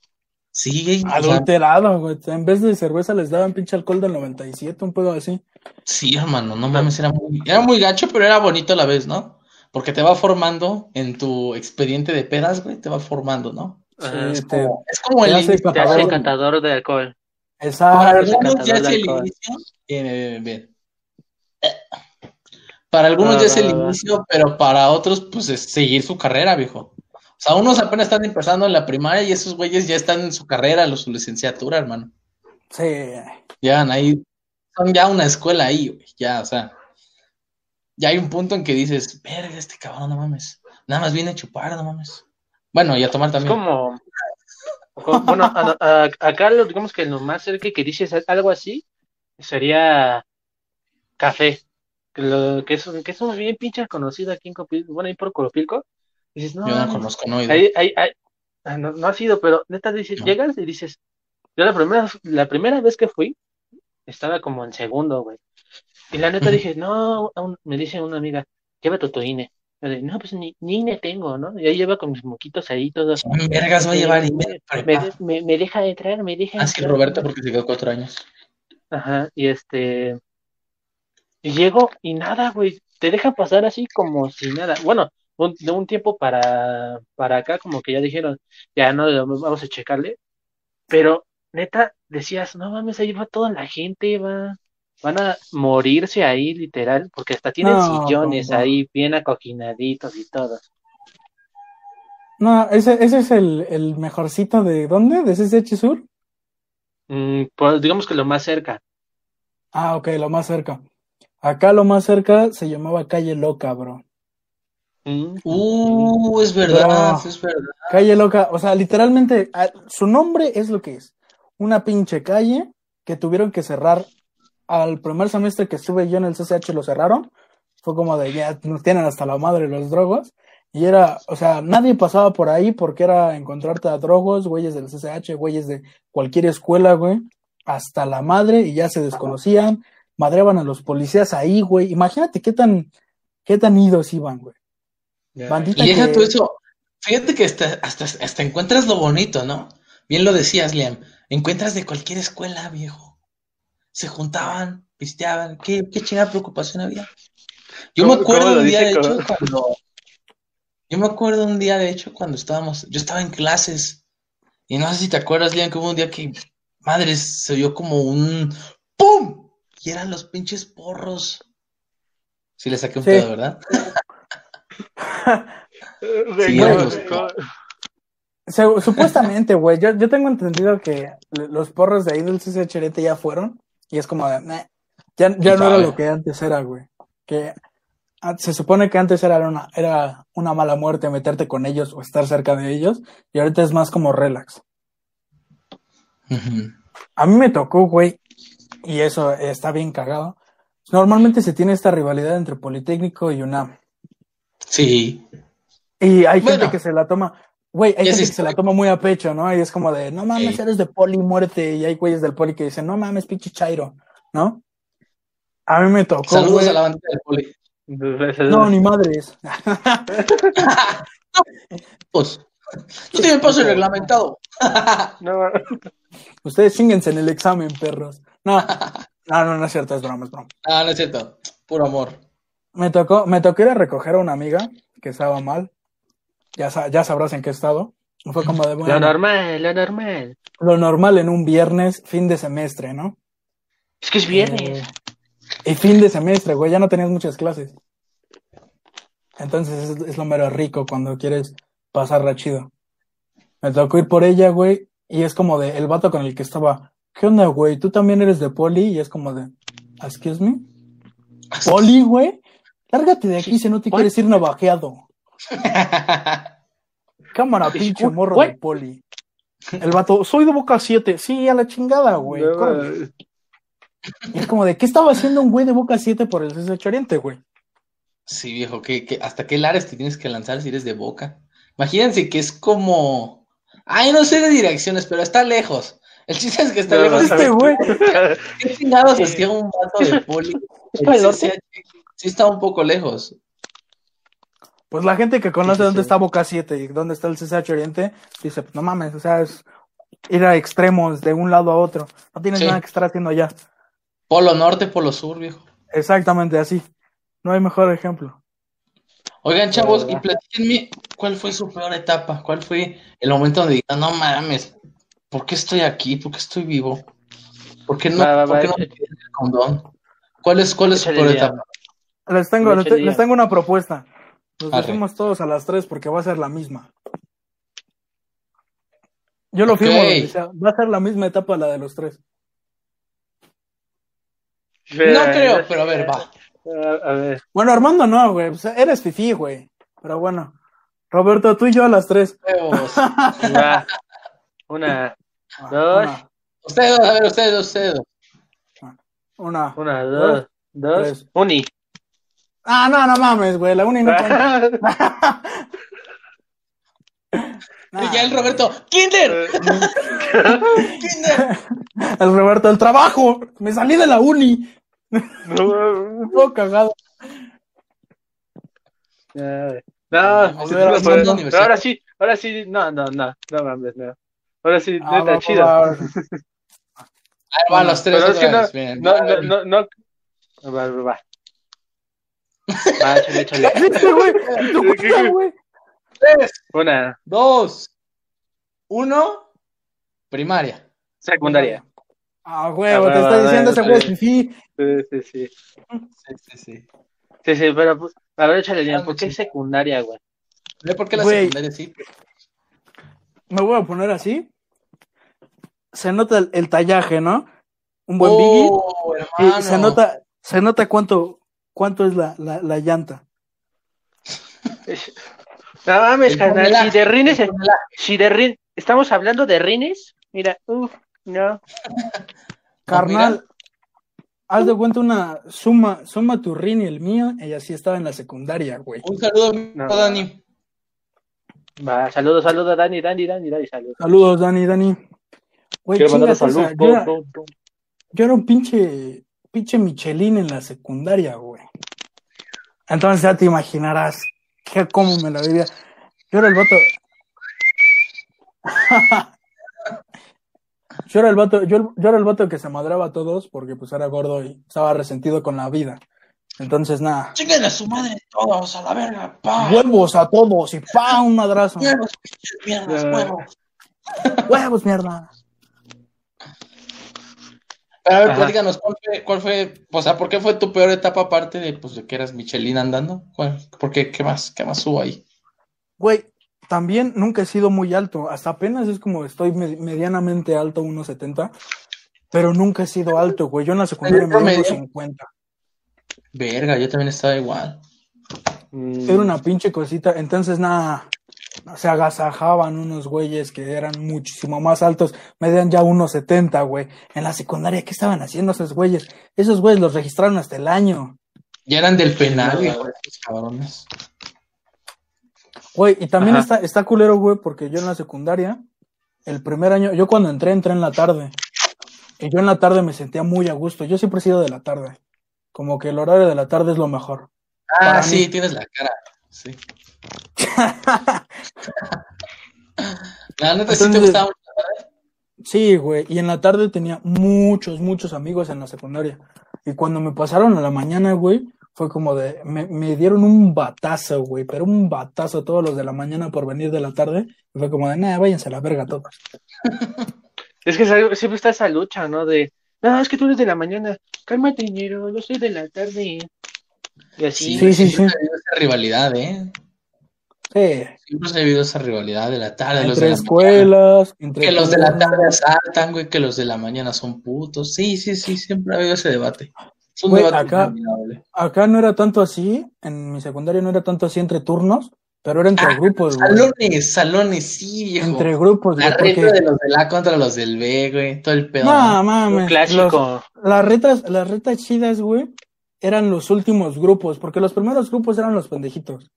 Sí, Adulterado, güey. En vez de cerveza les daban pinche alcohol del 97, un pedo así. sí, hermano, no mames, era muy, era muy gacho, pero era bonito a la vez, ¿no? Porque te va formando en tu expediente de pedas, güey, te va formando, ¿no? Ajá. Sí, te- Es como el te hace inicio. Te hace catador. catador de alcohol. Para algunos ya es el inicio. Bien, bien, bien, bien. Para algunos Ah, ya es el inicio, pero para otros, pues es seguir su carrera, viejo. O sea, unos apenas están empezando en la primaria y esos güeyes ya están en su carrera, los, su licenciatura, hermano. Sí. Llegan ahí, son ya una escuela ahí, güey. Ya, o sea, ya hay un punto en que dices, verga, este cabrón, no mames. Nada más viene a chupar, no mames. Bueno, y a tomar Es también. como, como- bueno, a- a- acá lo, digamos que lo más cerca que dices algo así sería café, que, lo, que es, que es un bien pinche conocido aquí en Copilco, bueno, ahí por Copilco. Dices, no, Yo no conozco, no ahí- ah, no, no ha sido, pero neta dices, No. llegas y dices, yo la primera, la primera vez que fui, estaba como en segundo, güey. Y la neta (laughs) dije, no, aún- me dice una amiga, llévate tu INE. Yo no, pues ni, ni INE tengo, ¿no? Y ahí lleva con mis moquitos ahí todos. ¿Quién vergas va a llevar y me, me, me, me deja entrar, me deja Así entrar. Roberto porque se quedó cuatro años. Ajá, y este. Y llego y nada, güey. Te deja pasar así como si nada. Bueno, un- de un tiempo para, para acá, como que ya dijeron, ya no, vamos a checarle. Pero neta, decías, no mames, ahí va toda la gente, va. Van a morirse ahí, literal, porque hasta tienen No, sillones ahí bien acoquinaditos y todo. No, ese, ese es el, el mejorcito de ¿dónde? ¿De CCH Sur? Mm, pues, digamos que lo más cerca. Ah, ok, lo más cerca. Acá lo más cerca se llamaba Calle Loca, bro. Uh, es verdad, es verdad. Calle Loca, o sea, literalmente, a- su nombre es lo que es. Una pinche calle que tuvieron que cerrar al primer semestre que estuve yo en el CCH lo cerraron. Fue como de ya nos tienen hasta la madre los drogos. Y era, o sea, nadie pasaba por ahí porque era encontrarte a drogos, güeyes del CCH, güeyes de cualquier escuela, güey, hasta la madre y ya se desconocían, madreaban a los policías ahí, güey. Imagínate qué tan, qué tan idos iban, güey. Bandita Y deja que- tú eso. Fíjate que hasta, hasta, hasta encuentras lo bonito, ¿no? Bien lo decías, Liam. Encuentras de cualquier escuela, viejo. Se juntaban, pisteaban. ¿Qué, qué chingada preocupación había? Yo me ¿Cómo- cómo acuerdo un día, de hecho, ¿Cómo? (laughs) cuando. Yo me acuerdo un día, de hecho, cuando estábamos. Yo estaba en clases. Y no sé si te acuerdas, Liam, que hubo un día que. Madre, se oyó como un. ¡Pum! Y eran los pinches porros. Sí, le saqué un Sí. pedo, ¿verdad? (laughs) (laughs) Sí, ¿Cómo- eran los- cómo- Se- supuestamente, güey, yo, yo tengo entendido que los porros de ahí del CCHRT ya fueron y es como de, "Meh". ya, ya no era lo que antes era, güey. Que ah, se supone que antes era una, era una mala muerte meterte con ellos o estar cerca de ellos y ahorita es más como relax. A mí me tocó, güey, y eso está bien cagado. Normalmente se tiene esta rivalidad entre Politécnico y UNAM. Sí. Y hay gente que se la toma, güey, hay gente que se la toma muy a pecho, ¿no? Y es como de, no mames, eres de poli, muerte. Y hay güeyes del poli que dicen, no mames, pinche chairo, ¿no? A mí me tocó, Saludos güey. a la bandita del poli. No, ni madres. (laughs) Pues, tú tienes paso reglamentado. (laughs) No, Ustedes chinguense en el examen, perros. No, (laughs) no, no, no es cierto, es broma, es broma. Ah, no es cierto. Puro amor. Me tocó, me tocó ir a recoger a una amiga que estaba mal. Ya, ya sabrás en qué estado. Fue como de, bueno, lo normal, lo normal. lo normal en un viernes, fin de semestre, ¿no? Es que es viernes. Eh, y fin de semestre, güey, ya no tenías muchas clases. Entonces es, es lo mero rico cuando quieres pasarla chido. Me tocó ir por ella, güey, y es como de el vato con el que estaba, ¿qué onda, güey? ¿Tú también eres de poli? Y es como de, ¿excuse me? (laughs) ¿Poli, güey? Lárgate de aquí si no te quieres ir navajeado. (laughs) Cámara, pinche morro de poli. El vato, soy de Boca 7. Sí, a la chingada, güey. No. Y es como de, ¿qué estaba haciendo un güey de Boca 7 por el CSH Oriente, güey? Sí, viejo, que, que hasta qué lares te tienes que lanzar si eres de boca. Imagínense que es como. Ay, no sé de direcciones, pero está lejos. El chiste es que está No, lejos. Este güey, (laughs) ¿Qué chingados hacía un vato de poli? (laughs) ¿Es para el El norte? CCH Sí, está un poco lejos. pues la gente que conoce Sí, sí, dónde sí. está Boca 7 y dónde está el CSH Oriente, dice, pues no mames, o sea, es ir a extremos de un lado a otro. No tienes Sí. nada que estar haciendo allá. Polo norte, polo sur, viejo. Exactamente así. No hay mejor ejemplo. Oigan, chavos, y platíquenme cuál fue su peor etapa, cuál fue el momento donde digan, no mames, ¿por qué estoy aquí? ¿Por qué estoy vivo? ¿Por qué no, Va, va, ¿por va, qué no me piden el condón? ¿Cuál es, cuál es su peor etapa? Les tengo, les, tengo una propuesta. Nos Arre. decimos todos a las 3 porque va a ser la misma. Yo lo firmo sea. Va a ser la misma etapa la de los tres. No creo, pero a ver, va. A, ver. Bueno, Armando no, güey. Pues eres fifí, güey. Pero bueno. Roberto, tú y yo a las 3. Huevos. (laughs) Va. Una, Dos. Ustedes, a ver, ustedes, ustedes. Una. una. una, dos, dos, tres. uni. Ah, no, no mames, güey. La uni no cuenta. (laughs) Nah, Y ya el Roberto, ¡Kinder! (laughs) ¡Kinder! El Roberto, el trabajo. Me salí de la uni. (laughs) Todo cagado. No, No, no, no, sí, no, no, no, pero- ahora sí, ahora sí, no, no, no, no mames, no. Ahora sí, Ah, neta, chido. va, va. Los tres Pero es que otra no, no, no, no, no. Va, va, Va, échale, échale. Viste, güey. Tres, Una dos, uno, primaria. secundaria. Ah, huevo, Ah, te va, está va, diciendo ese güey, sí, sí. Sí, sí, sí. Sí, sí, sí. Sí, sí, pero, pues, a ver, échale Ah, ¿por qué sí. secundaria, güey? ¿Ve por qué la Güey. secundaria sí? Me voy a poner así. Se nota el, el tallaje, ¿no? Un buen biggie. Oh, Y se nota, se nota cuánto, cuánto es la, la, la llanta. (laughs) No mames, tonelaje, si de rines, si de rin, estamos hablando de rines, mira, uff, no. Carnal, haz de cuenta una suma, suma tu rin y el mío, y así estaba en la secundaria, güey. Un saludo, No. Dani. Va, saludos, saludos, Dani, Dani, Dani, Dani, saludos. Saludos, Dani, Dani. Güey, Quiero mandar chingas saludos. esa, Yo, era- yo era un pinche, pinche Michelin en la secundaria, güey. Entonces ya te imaginarás que cómo me la vivía. Yo era el vato. (laughs) yo era el vato, yo, yo era el vato que se madraba a todos porque pues era gordo y estaba resentido con la vida. Entonces nada, Chinguen a su madre todos, a la verga, pa. huevos a todos y pa un madrazo. Huevos, pinches mierdas, Ya. huevos. Huevos, mierda. Pero a ver, Ajá. platícanos, ¿cuál fue, cuál fue, o sea, por qué fue tu peor etapa aparte de, pues, de que eras Michelin andando? ¿Cuál- ¿Por qué? ¿Qué más? ¿Qué más hubo ahí? Güey, también nunca he sido muy alto. Hasta apenas es como estoy me- medianamente alto, 1.70. Pero nunca he sido alto, güey. Yo en la secundaria me promedio? dio 50. Verga, yo también estaba igual. Mm, Era una pinche cosita. Entonces, nada, se agasajaban unos güeyes que eran muchísimo más altos. Medían ya 1.70, güey. En la secundaria, ¿qué estaban haciendo esos güeyes? Esos güeyes los registraron hasta el año. Ya eran del penal, de esos cabrones. Güey, y también Ajá. está, está culero, güey, porque yo en la secundaria, el primer año, yo cuando entré, entré en la tarde. Y yo en la tarde me sentía muy a gusto. Yo siempre he sido de la tarde. Como que el horario de la tarde es lo mejor. Ah, sí, mí. tienes la cara. Sí. La neta sí te Entonces- gustaba mucho. Sí, güey. Y en la tarde tenía muchos, muchos amigos en la secundaria. Y cuando me pasaron a la mañana, güey, fue como de, me, me dieron un batazo, güey, pero un batazo todos los de la mañana por venir de la tarde. Y fue como de, nada, váyanse a la verga todos. (laughs) Es que siempre está esa lucha, ¿no? De, no, es que tú eres de la mañana, cálmate, ñero, yo soy de la tarde. Y así. Sí, sí, sí. Esa rivalidad, ¿eh? Sí. Siempre se ha habido esa rivalidad de la tarde, los de Entre la escuelas, entre Que los de la tarde asaltan, güey, que los de la mañana son putos. Sí, sí, sí, siempre ha habido ese debate. Es un Güey, debate acá-. Acá no era tanto así, en mi secundaria no era tanto así entre turnos, pero era entre Ah, grupos, güey. Salones, salones, sí, viejo. Entre grupos, la güey, reta porque... de los del A contra los del B, güey, todo el pedo. No, mames. clásico. los- las retas, las retas chidas, güey, eran los últimos grupos, porque los primeros grupos eran los pendejitos.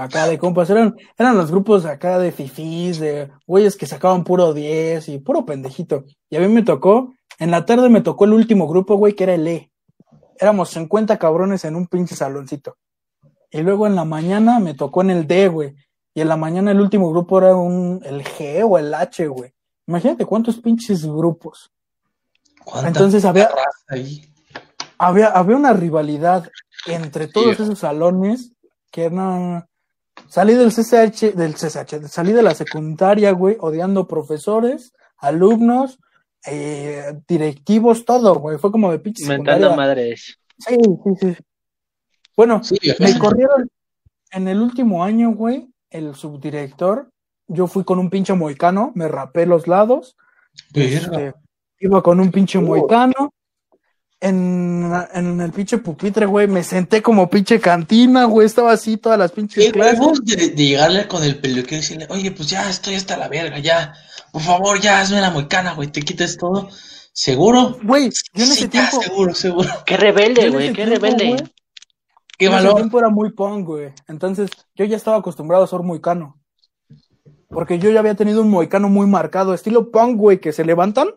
Acá de compas, eran, eran los grupos acá de fifís, de güeyes que sacaban puro 10 y puro pendejito. Y a mí me tocó, en la tarde me tocó el último grupo, güey, que era el E. Éramos 50 cabrones en un pinche saloncito. Y luego en la mañana me tocó en el D, güey. Y en la mañana el último grupo era un, el G o el H, güey. Imagínate cuántos pinches grupos. ¿Cuánta Entonces había, ahí? había, había una rivalidad entre todos Sí. esos salones que no. Salí del CCH, del CCH, salí de la secundaria, güey, odiando profesores, alumnos, eh, directivos, todo, güey. Fue como de pinche Mentando madres. Sí, sí, sí. Bueno, Sí, me corrieron en el último año, güey, el subdirector. Yo fui con un pinche moicano, me rapé los lados. Este, iba con un pinche moicano. En, en el pinche pupitre, güey, me senté como pinche cantina, güey, estaba así todas las pinches Qué clases. de, de llegarle con el peluquero y decirle, oye, pues ya estoy hasta la verga, ya. Por favor, ya hazme la moicana, güey, te quites todo. ¿Seguro? Güey, yo en Sí, ese ya, seguro, seguro. Qué rebelde, güey, ese qué tiempo, rebelde. güey, Qué en ese valor. tiempo era muy punk, güey. Entonces, yo ya estaba acostumbrado a ser moicano. Porque yo ya había tenido un moicano muy marcado, estilo punk, güey, que se levantan.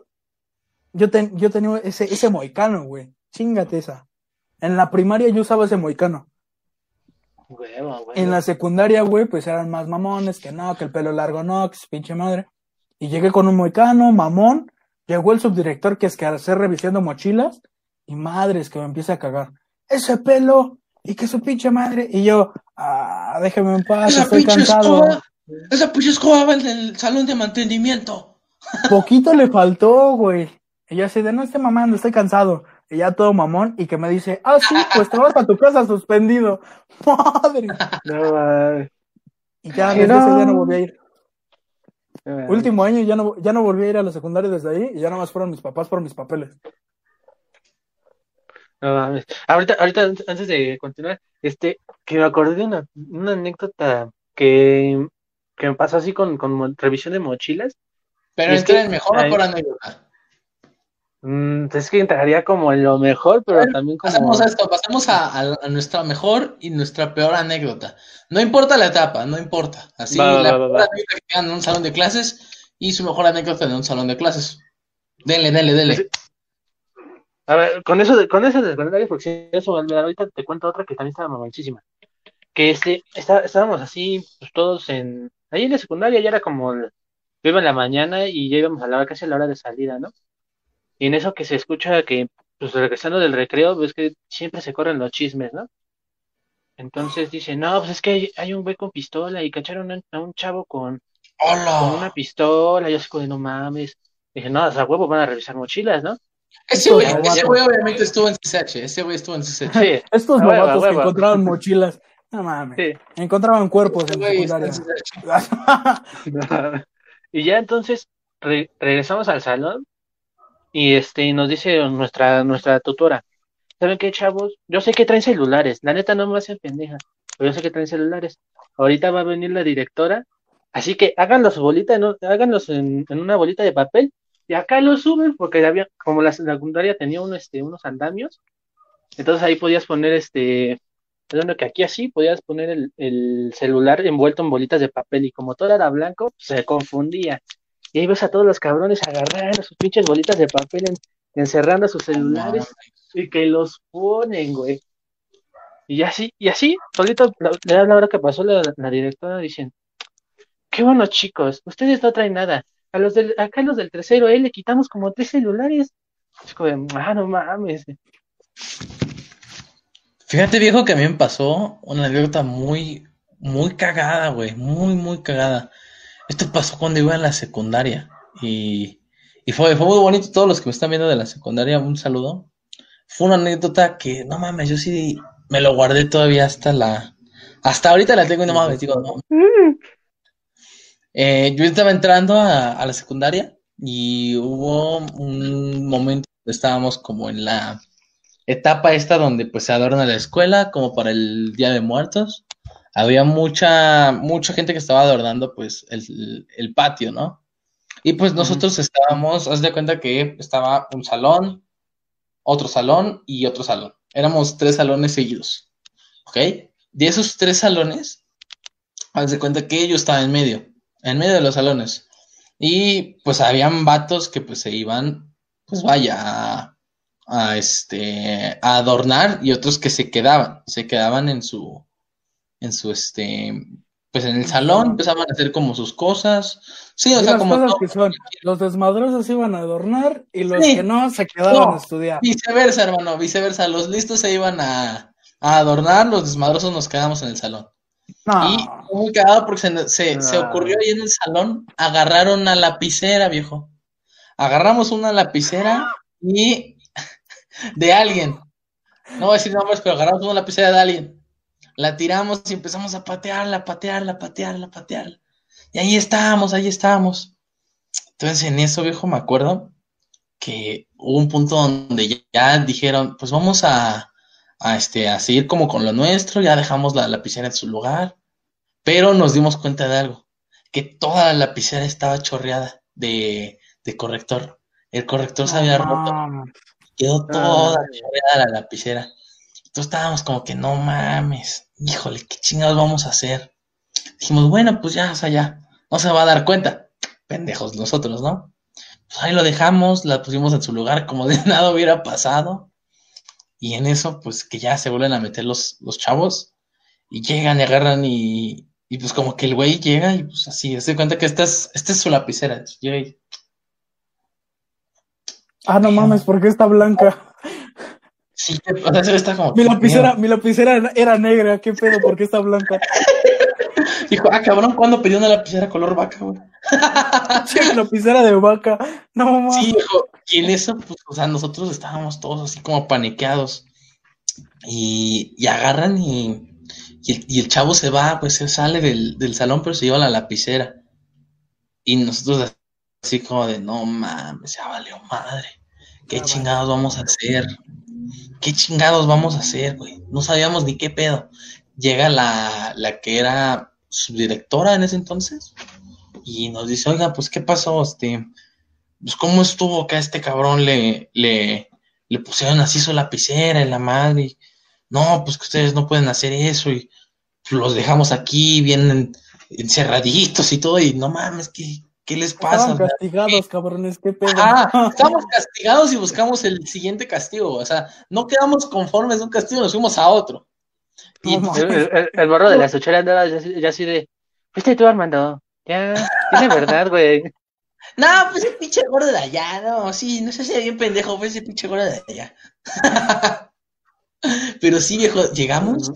Yo, ten- yo tenía ese, ese moicano, güey. Chingate esa. En la primaria yo usaba ese moicano. Huevo, huevo. En la secundaria, güey, pues eran más mamones, que no, que el pelo largo no, que su pinche madre. Y llegué con un moicano, mamón. Llegó el subdirector que es que hacer revisando mochilas. Y madres que me empieza a cagar. Ese pelo y que su pinche madre. Y yo, ah, déjeme en paz, Esa estoy cansado. escoba, esa pinche escoba va en el salón de mantenimiento. Poquito le faltó, güey. Y yo así de, no esté mamando, estoy cansado. Y ya todo mamón. Y que me dice, ah, sí, pues te vas a tu casa suspendido. (laughs) Madre. No, mames. Y ya, ese día no. volví a ir. No. Último año ya no, ya no volví a ir a la secundaria desde ahí y ya nada más fueron mis papás por mis papeles. No mames. Ahorita, ahorita, antes- de continuar, este, que me acordé de una, una anécdota que, que me pasó así con, con revisión de mochilas. Pero Es que- el mejor o por anécdota. Mm, es que entraría como en lo mejor, pero también como... Hacemos esto, pasamos a, a- a nuestra mejor y nuestra peor anécdota. No importa la etapa, no importa. Así, Va, la va, peor va. anécdota que en un salón de clases y su mejor anécdota en un salón de clases. Denle, denle, denle. A ver, con eso de, con eso de secundaria, porque si eso, ahorita te cuento otra que también estaba mamoncísima. Que este, está- estábamos así, pues todos en, ahí en la secundaria ya era como, yo iba en la mañana y ya íbamos a la hora, casi a la hora de salida, ¿no? Y en eso que se escucha que, pues regresando del recreo, ves que siempre se corren los chismes, ¿no? Entonces dice, no, pues es que hay, hay un güey con pistola y cacharon a un, a un chavo con, con una pistola, y yo así como de, no mames. Dije, no, a huevo van a revisar mochilas, ¿no? Ese güey, ese güey obviamente estuvo en CCH. Ese güey estuvo en CCH. Sí, Estos novatos que encontraban mochilas, no mames, sí. encontraban cuerpos en en. (laughs) (laughs) Y ya entonces re- regresamos al salón y este nos dice nuestra nuestra tutora, ¿saben qué, chavos? Yo sé que traen celulares, la neta no me hacen pendeja, pero yo sé que traen celulares. Ahorita va a venir la directora, así que háganlos bolita, un- háganlos en, una bolita de papel y acá los suben porque había como la secundaria tenía un, este unos andamios, entonces ahí podías poner este Hablando que aquí así podías poner el, el celular envuelto en bolitas de papel y como todo era blanco, se confundía. Y ahí ves a todos los cabrones agarrando sus pinches bolitas de papel, en- encerrando sus celulares y que los ponen, güey. Y así, y así, solito, la, la, la hora que pasó la, la directora dicen, qué bueno chicos, ustedes no traen nada. A los del, acá los del tercero, eh, le quitamos como tres celulares. Es como de, ah, no mames. Fíjate, viejo, que a mí me pasó una anécdota muy, muy cagada, güey. Muy, muy cagada. Esto pasó cuando iba en la secundaria. Y, fue, muy bonito. Todos los que me están viendo de la secundaria, un saludo. Fue una anécdota que, no mames, yo sí me lo guardé todavía hasta la. Hasta ahorita la tengo y no mames, digo, no. Eh, yo estaba entrando a, a la secundaria y hubo un momento donde estábamos como en la etapa esta donde pues se adorna la escuela como para el Día de Muertos. Había mucha, mucha gente que estaba adornando pues el, el patio, ¿no? Y pues nosotros estábamos, haz de cuenta que estaba un salón, otro salón y otro salón. Éramos tres salones seguidos, ¿ok? De esos tres salones, haz de cuenta que yo estaba en medio, en medio de los salones. Y pues habían vatos que pues se iban, pues vaya, a, a, este, a adornar y otros que se quedaban, se quedaban en su, en su, este, pues en el salón, empezaban a hacer como sus cosas. Sí, o Y sea, las como cosas todo- que son, los desmadrosos iban a adornar y los Sí. que no se quedaban No. a estudiar. Viceversa, hermano, viceversa. Los listos se iban a, a adornar, los desmadrosos nos quedamos en el salón. No, Y muy cagado porque se, se, se ocurrió ahí en el salón, agarraron una lapicera, viejo. Agarramos una lapicera y (laughs) de alguien. No voy a decir nombres, pero agarramos una lapicera de alguien. La tiramos y empezamos a patearla, patearla, patearla, patearla. Y ahí estábamos, ahí estábamos. Entonces en eso, viejo, me acuerdo que hubo un punto donde ya, ya dijeron, pues vamos a, a, este, a seguir como con lo nuestro, ya dejamos la lapicera en su lugar, pero nos dimos cuenta de algo, que toda la lapicera estaba chorreada de, de corrector. El corrector se había roto, quedó toda chorreada la lapicera. Entonces estábamos como que no mames, híjole, qué chingados vamos a hacer. Dijimos, bueno, pues ya, o sea, ya, no se va a dar cuenta. Pendejos nosotros, ¿no? Pues ahí lo dejamos, la pusimos en su lugar como de (laughs) nada hubiera pasado. Y en eso, pues que ya se vuelven a meter los, los chavos. y llegan y agarran y, y pues como que el güey llega y pues así, se cuenta que esta es, esta es su lapicera. Llega y, Ah, no mames, ¿por qué está blanca? Sí, o sea, se está como... Mi lapicera, mi lapicera era- negra, ¿qué pedo? ¿Por qué está blanca? (laughs) Dijo, ah, cabrón, ¿cuándo pidió una lapicera color vaca, güey? (laughs) Sí, lapicera de vaca. No mames. Sí, hijo. Y en eso, pues, o sea, nosotros estábamos todos así como paniqueados. Y, y agarran y, y, el, y el chavo se va, pues se sale del, del salón, pero se lleva la lapicera. Y nosotros así como de, no mames, ya valió madre. ¿Qué chingados vamos a hacer? ¿Qué chingados vamos a hacer, güey? No sabíamos ni qué pedo. Llega la, la que era subdirectora en ese entonces y nos dice, oiga, pues, ¿qué pasó? Este, pues, ¿cómo estuvo que a este cabrón le, le, le pusieron así su lapicera en la madre? No, pues que ustedes no pueden hacer eso y los dejamos aquí, vienen encerraditos y todo, y no mames, ¿qué, qué les pasa? Estaban castigados, cabrones, qué pedo. Ah, (laughs) estamos castigados y buscamos el siguiente castigo. O sea, no quedamos conformes de un castigo, nos fuimos a otro. Y No, pues, El, el, el- morro de las ocho andaba ya, así- ya así de, ¿viste tú, Armando? Ya, tiene verdad, güey. (laughs) no, pues ese pinche gordo de allá, no, sí, no sé si bien pendejo, fue ese pinche gordo de allá. (laughs) Pero sí, viejo, llegamos,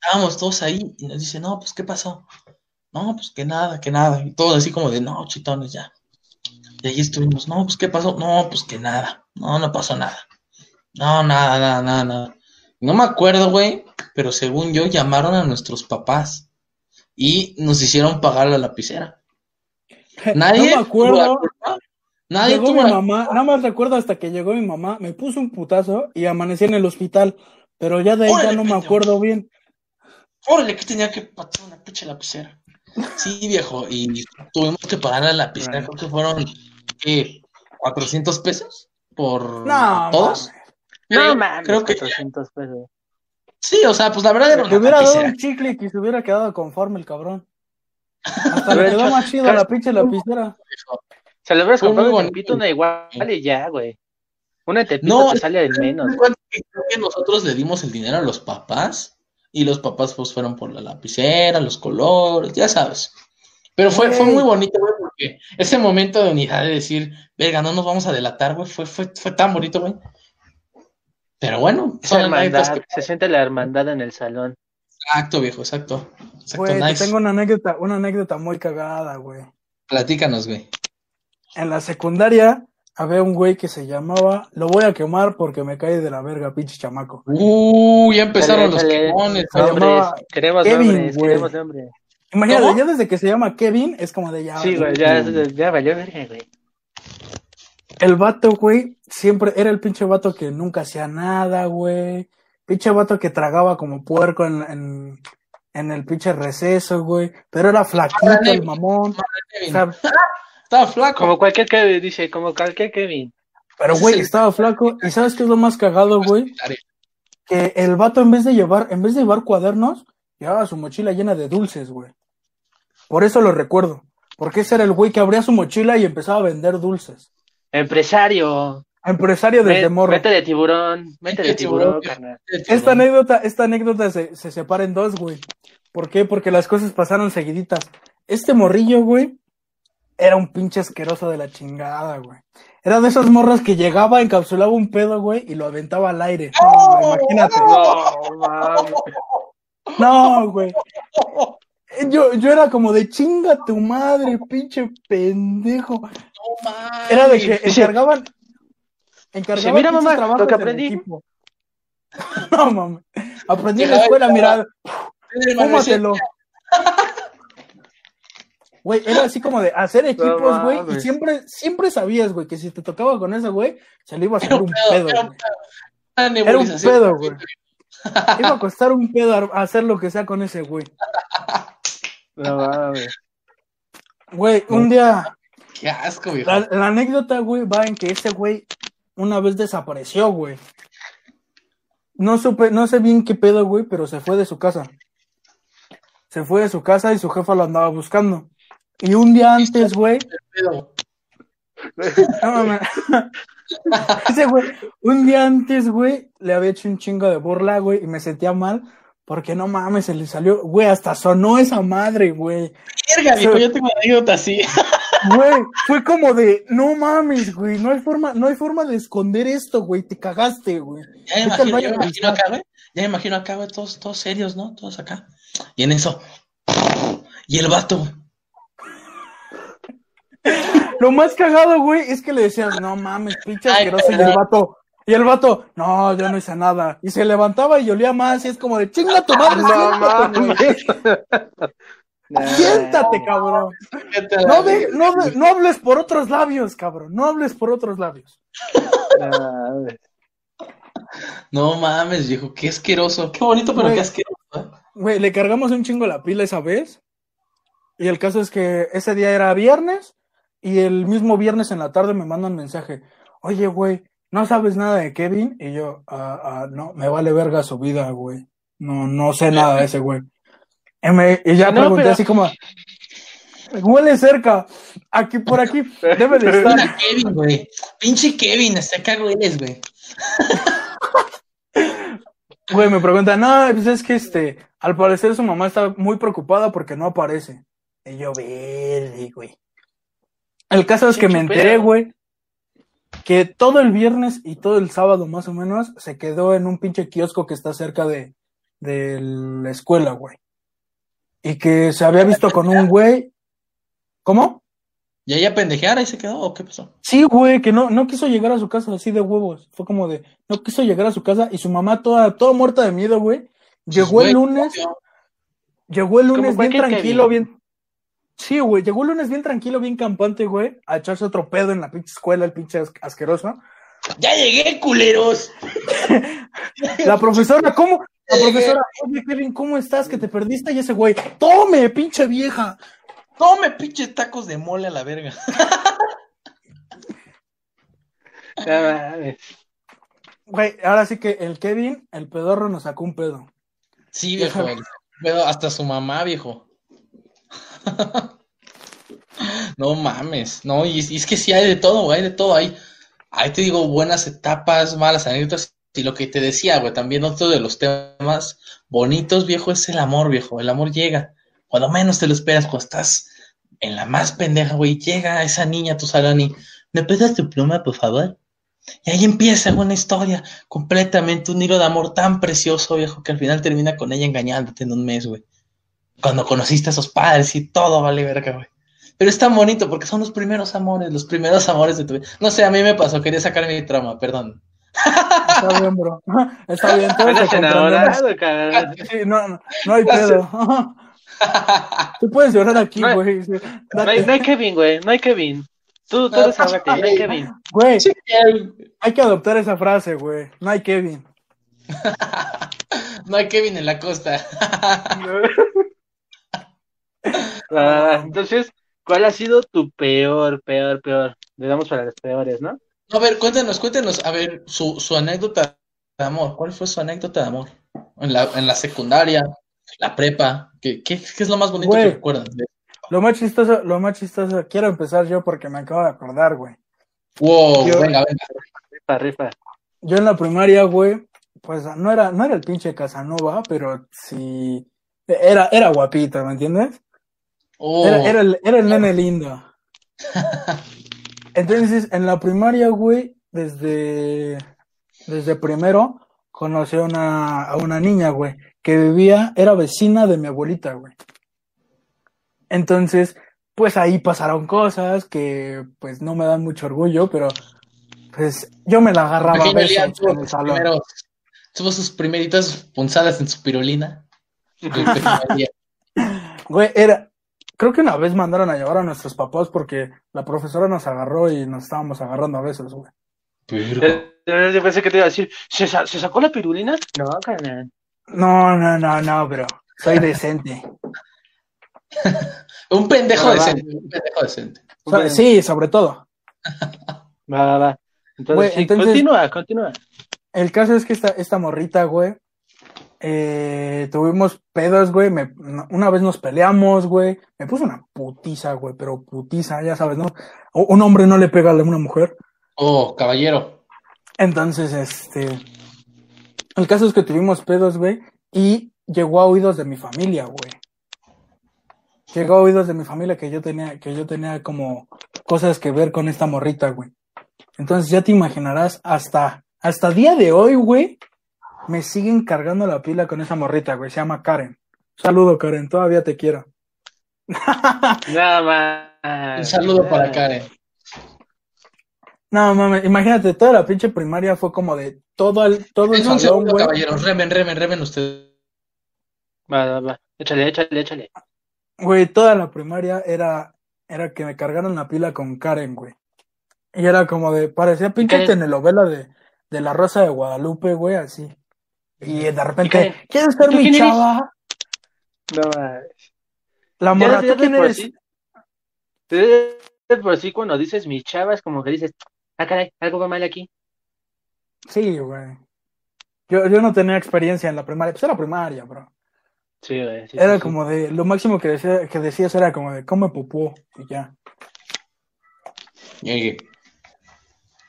estábamos todos ahí y nos dice, no, pues, ¿qué pasó? No, pues que nada, que nada. Y todos así como de, no, chitones, ya. Y ahí estuvimos, no, pues, ¿qué pasó? No, pues que nada, no, no pasó nada. No, nada, nada, nada, nada. No me acuerdo, güey, pero según yo llamaron a nuestros papás y nos hicieron pagar la lapicera. (laughs) Nadie No me acuerdo. Nadie Llegó tuvo mi la mamá, nada más recuerdo hasta que llegó mi mamá, me puso un putazo y amanecí en el hospital, pero ya de ahí ya no me acuerdo bien. Órale, que tenía que patear una pinche lapicera. Sí, viejo, y tuvimos que pagar la lapicera, Bueno. creo que fueron, ¿qué? ¿400 pesos? ¿Por No, todos? mames. No mames, creo que 400 pesos. sí, o sea, pues la verdad era Le una hubiera dado un chicle y se hubiera quedado conforme el cabrón. Hasta le quedó más chido la pinche lapicera. Se lo hubieras comprado bonito. Tepito, una igual y ya, güey. Una en Tepito No, te sale al menos. Que nosotros le dimos el dinero a los papás y los papás pues fueron por la lapicera, los colores, ya sabes. Pero fue, fue muy bonito, güey, porque ese momento de unidad de decir, verga, no nos vamos a delatar, güey, fue, fue, fue tan bonito, güey. Pero bueno, Esa son anécdotas hermandad, que... se siente la hermandad en el salón. Exacto, viejo, exacto. Exacto, Güey, te nice. tengo una anécdota, una anécdota muy cagada, güey. Platícanos, güey. En la secundaria había un güey que se llamaba, lo voy a quemar porque me cae de la verga, pinche chamaco. Uh, ya empezaron los quemones, queremos Kevin, nombres, güey. queremos nombres. Imagínate, ¿Cómo? ya desde que se llama Kevin, es como de ya. Sí, güey, ya, ya valió verga, güey. El vato, güey, siempre era el pinche vato que nunca hacía nada, güey. Pinche vato que tragaba como puerco en, en, en el pinche receso, güey. Pero era flaquito el mamón. O sea, Estaba flaco. Como cualquier Kevin, dice, como cualquier Kevin. pero, güey, estaba flaco. ¿Y sabes qué es lo más cagado, güey? Que el vato, en vez de llevar, en vez de llevar cuadernos, llevaba su mochila llena de dulces, güey. Por eso lo recuerdo. Porque ese era el güey que abría su mochila y empezaba a vender dulces. Empresario. Empresario desde Ven- morro. Vete de tiburón, vete de tiburón, carnal. Esta anécdota, esta anécdota se, se separa en dos, güey. ¿Por qué? Porque las cosas pasaron seguiditas. Este morrillo, güey, era un pinche asqueroso de la chingada, güey. Era de esas morras que llegaba, encapsulaba un pedo, güey, y lo aventaba al aire. No, imagínate. No. No, güey. Yo, yo era como de chinga tu madre, pinche pendejo. No. Era de que encargaban. Encargaban mira, mamá, lo que en aprendí. (laughs) No, mames. Aprendí en la escuela, mira, fúmatelo. Güey, era así como de hacer equipos, güey, y siempre, siempre sabías, güey, que si te tocaba con ese güey, se le iba a salir un pedo, era un güey. pedo. Era un nebulización. pedo, güey. Iba a costar un pedo hacer lo que sea con ese güey. No mames. Güey, un día, Qué asco, viejo. la, la anécdota, güey, va en que ese güey una vez desapareció, güey. No supe, no sé bien qué pedo, güey, pero se fue de su casa. Se fue de su casa y su jefa lo andaba buscando. Y un día antes, güey. No mames. (laughs) Ese güey, un día antes, güey, le había hecho un chingo de burla, güey, y me sentía mal Porque no mames, se le salió, güey, hasta sonó esa madre, güey. Verga, viejo, yo tengo una anécdota así. (laughs) Güey, fue como de, no mames, güey, no hay forma, no hay forma de esconder esto, güey, te cagaste, güey. Ya me imagino, ya me imagino acá, güey. Ya me imagino acá, güey, todos, todos serios, ¿no? Todos acá. Y en eso. Y el vato. (laughs) Lo más cagado, güey, es que le decías, no mames, pinche asqueroso, y el vato, y el vato, no, yo no hice nada. Y se levantaba y olía más, y es como de, chinga tu madre, No siéntate, mames. (laughs) Siéntate, cabrón. No, de- no, de- no hables por otros labios, cabrón, no hables por otros labios. No mames. (laughs) No mames, viejo, qué asqueroso. Qué bonito, pero Güey. qué asqueroso. ¿eh? Güey, le cargamos un chingo la pila esa vez. Y el caso es que ese día era viernes. Y el mismo viernes en la tarde me mandan mensaje. Oye, güey, ¿no sabes nada de Kevin? Y yo, ah, ah, no, me vale verga su vida, güey. No, no sé nada de ese güey. Y, me- y ya No, pregunté pero- así como, huele cerca. Aquí, por aquí, debe de estar. Kevin, güey. Pinche Kevin, hasta acá eres, güey. Güey, me pregunta, no, pues es que este, al parecer su mamá está muy preocupada porque no aparece. Y yo, verde, güey. El caso es que me enteré, güey, que todo el viernes y todo el sábado más o menos se quedó en un pinche kiosco que está cerca de, de la escuela, güey. Y que se había visto con un güey. ¿Cómo? ¿Y ahí a pendejear ahí se quedó o qué pasó? Sí, güey, que no, no quiso llegar a su casa así de huevos. Fue como de, no quiso llegar a su casa y su mamá toda, toda muerta de miedo, güey. Llegó el lunes, llegó el lunes bien tranquilo, bien. Sí, güey, llegó el lunes bien tranquilo, bien campante, güey, a echarse otro pedo en la pinche escuela, el pinche as- asqueroso. ¡Ya llegué, culeros! (laughs) La profesora, ¿cómo? La (laughs) profesora, oye, Kevin, ¿cómo estás? Que te perdiste y ese güey, tome, pinche vieja. Tome pinches tacos de mole a la verga. (laughs) Güey, ahora sí que el Kevin, el pedorro, nos sacó un pedo. Sí, viejo. el- Pero hasta su mamá, viejo. (laughs) No mames. No, y, es que sí hay de todo, güey, hay de todo. Hay, ahí te digo, buenas etapas, malas anécdotas. Y lo que te decía, güey, también otro de los temas bonitos, viejo, es el amor, viejo. El amor llega. Cuando menos te lo esperas, cuando estás en la más pendeja, güey, llega esa niña tu y, ¿me prestas tu pluma, por favor? Y ahí empieza una historia, completamente un hilo de amor tan precioso, viejo, que al final termina con ella engañándote en un mes, güey. Cuando conociste a sus padres y todo vale verga, güey. Pero es tan bonito porque son los primeros amores, los primeros amores de tu vida. No sé, a mí me pasó, quería sacar mi trauma, perdón. Está bien, bro. (laughs) Está bien, todos te enamorado, cabrón. Sí, no, no, no hay pedo. (laughs) Tú puedes llorar aquí, güey. No hay, no hay Kevin, güey, no hay Kevin. Tú, tú desahógate, no hay Kevin. Güey, hay que adoptar esa frase, güey. No hay Kevin. (laughs) No hay Kevin en la costa. Ah, entonces, ¿cuál ha sido tu peor, peor, peor? Le damos para las peores, ¿no? A ver, cuéntanos, cuéntanos, a ver, su, su anécdota de amor. ¿Cuál fue su anécdota de amor? En la, en la secundaria, la prepa. ¿Qué, qué, qué es lo más bonito Güey. que recuerdan? Lo más chistoso, lo más chistoso, quiero empezar yo porque me acabo de acordar, güey. Wow, Yo- venga, venga. Rifa, rifa. Yo en la primaria, güey, pues no era, no era el pinche Casanova, pero sí, era, era guapito, ¿me entiendes? Oh, Era, era el, era el nene lindo. (laughs) Entonces, en la primaria, güey, desde, desde primero, conocí a una, a una niña, güey, que vivía, era vecina de mi abuelita, güey. Entonces, pues ahí pasaron cosas que, pues, no me dan mucho orgullo, pero, pues, yo me la agarraba a tuvo en el salón. primeros- tuvo sus primeritas punzadas en su pirulina. (laughs) Liam. Güey, era, creo que una vez mandaron a llevar a nuestros papás porque la profesora nos agarró y nos estábamos agarrando a besos, güey. Eh, Yo pensé que te iba a decir, ¿se, sa- ¿se sacó la pirulina? No, carnal. No, no, no, no, bro. Soy decente. (laughs) Un pendejo decente, un pendejo decente. So- sí, sobre todo. (laughs) Va, va, va. Entonces, Güey, sí, entonces- continúa, continúa. El caso es que esta, esta morrita, güey, eh, tuvimos pedos, güey. me- una vez nos peleamos, güey. Me puso una putiza, güey, pero putiza, ya sabes, ¿no? O- Un hombre no le pega a una mujer. Oh, caballero. Entonces, este. El caso es que tuvimos pedos, güey. Y llegó a oídos de mi familia, güey. Llegó a oídos de mi familia que yo tenía, que yo tenía como cosas que ver con esta morrita, güey. Entonces ya te imaginarás, hasta, hasta día de hoy, güey, me siguen cargando la pila con esa morrita, güey. Se llama Karen. Saludo, Karen, todavía te quiero. (laughs) Nada más. Un saludo para Karen. No mames, imagínate, toda la pinche primaria fue como de todo el, todo el Es un salón, segundo, güey. caballeros. Remen, remen, remen usted. Va, va, va. Échale, échale, échale. Güey, toda la primaria era, era que me cargaron la pila con Karen, güey. Y era como de, parecía pinche telenovela de, de la Rosa de Guadalupe, güey, así. Y de repente, ¿quieres ser ¿Y tú mi quién eres? chava? No. La morra, ¿tú quién por eres? sí- por sí, cuando dices mi chava, es como que dices, ah, caray, algo va mal aquí. Sí, güey. Yo, yo no tenía experiencia en la primaria, pues era primaria, bro. Sí, güey. sí, Era sí, sí. como de, lo máximo que, decía, que decías era como de, come popó, y ya. Llegué.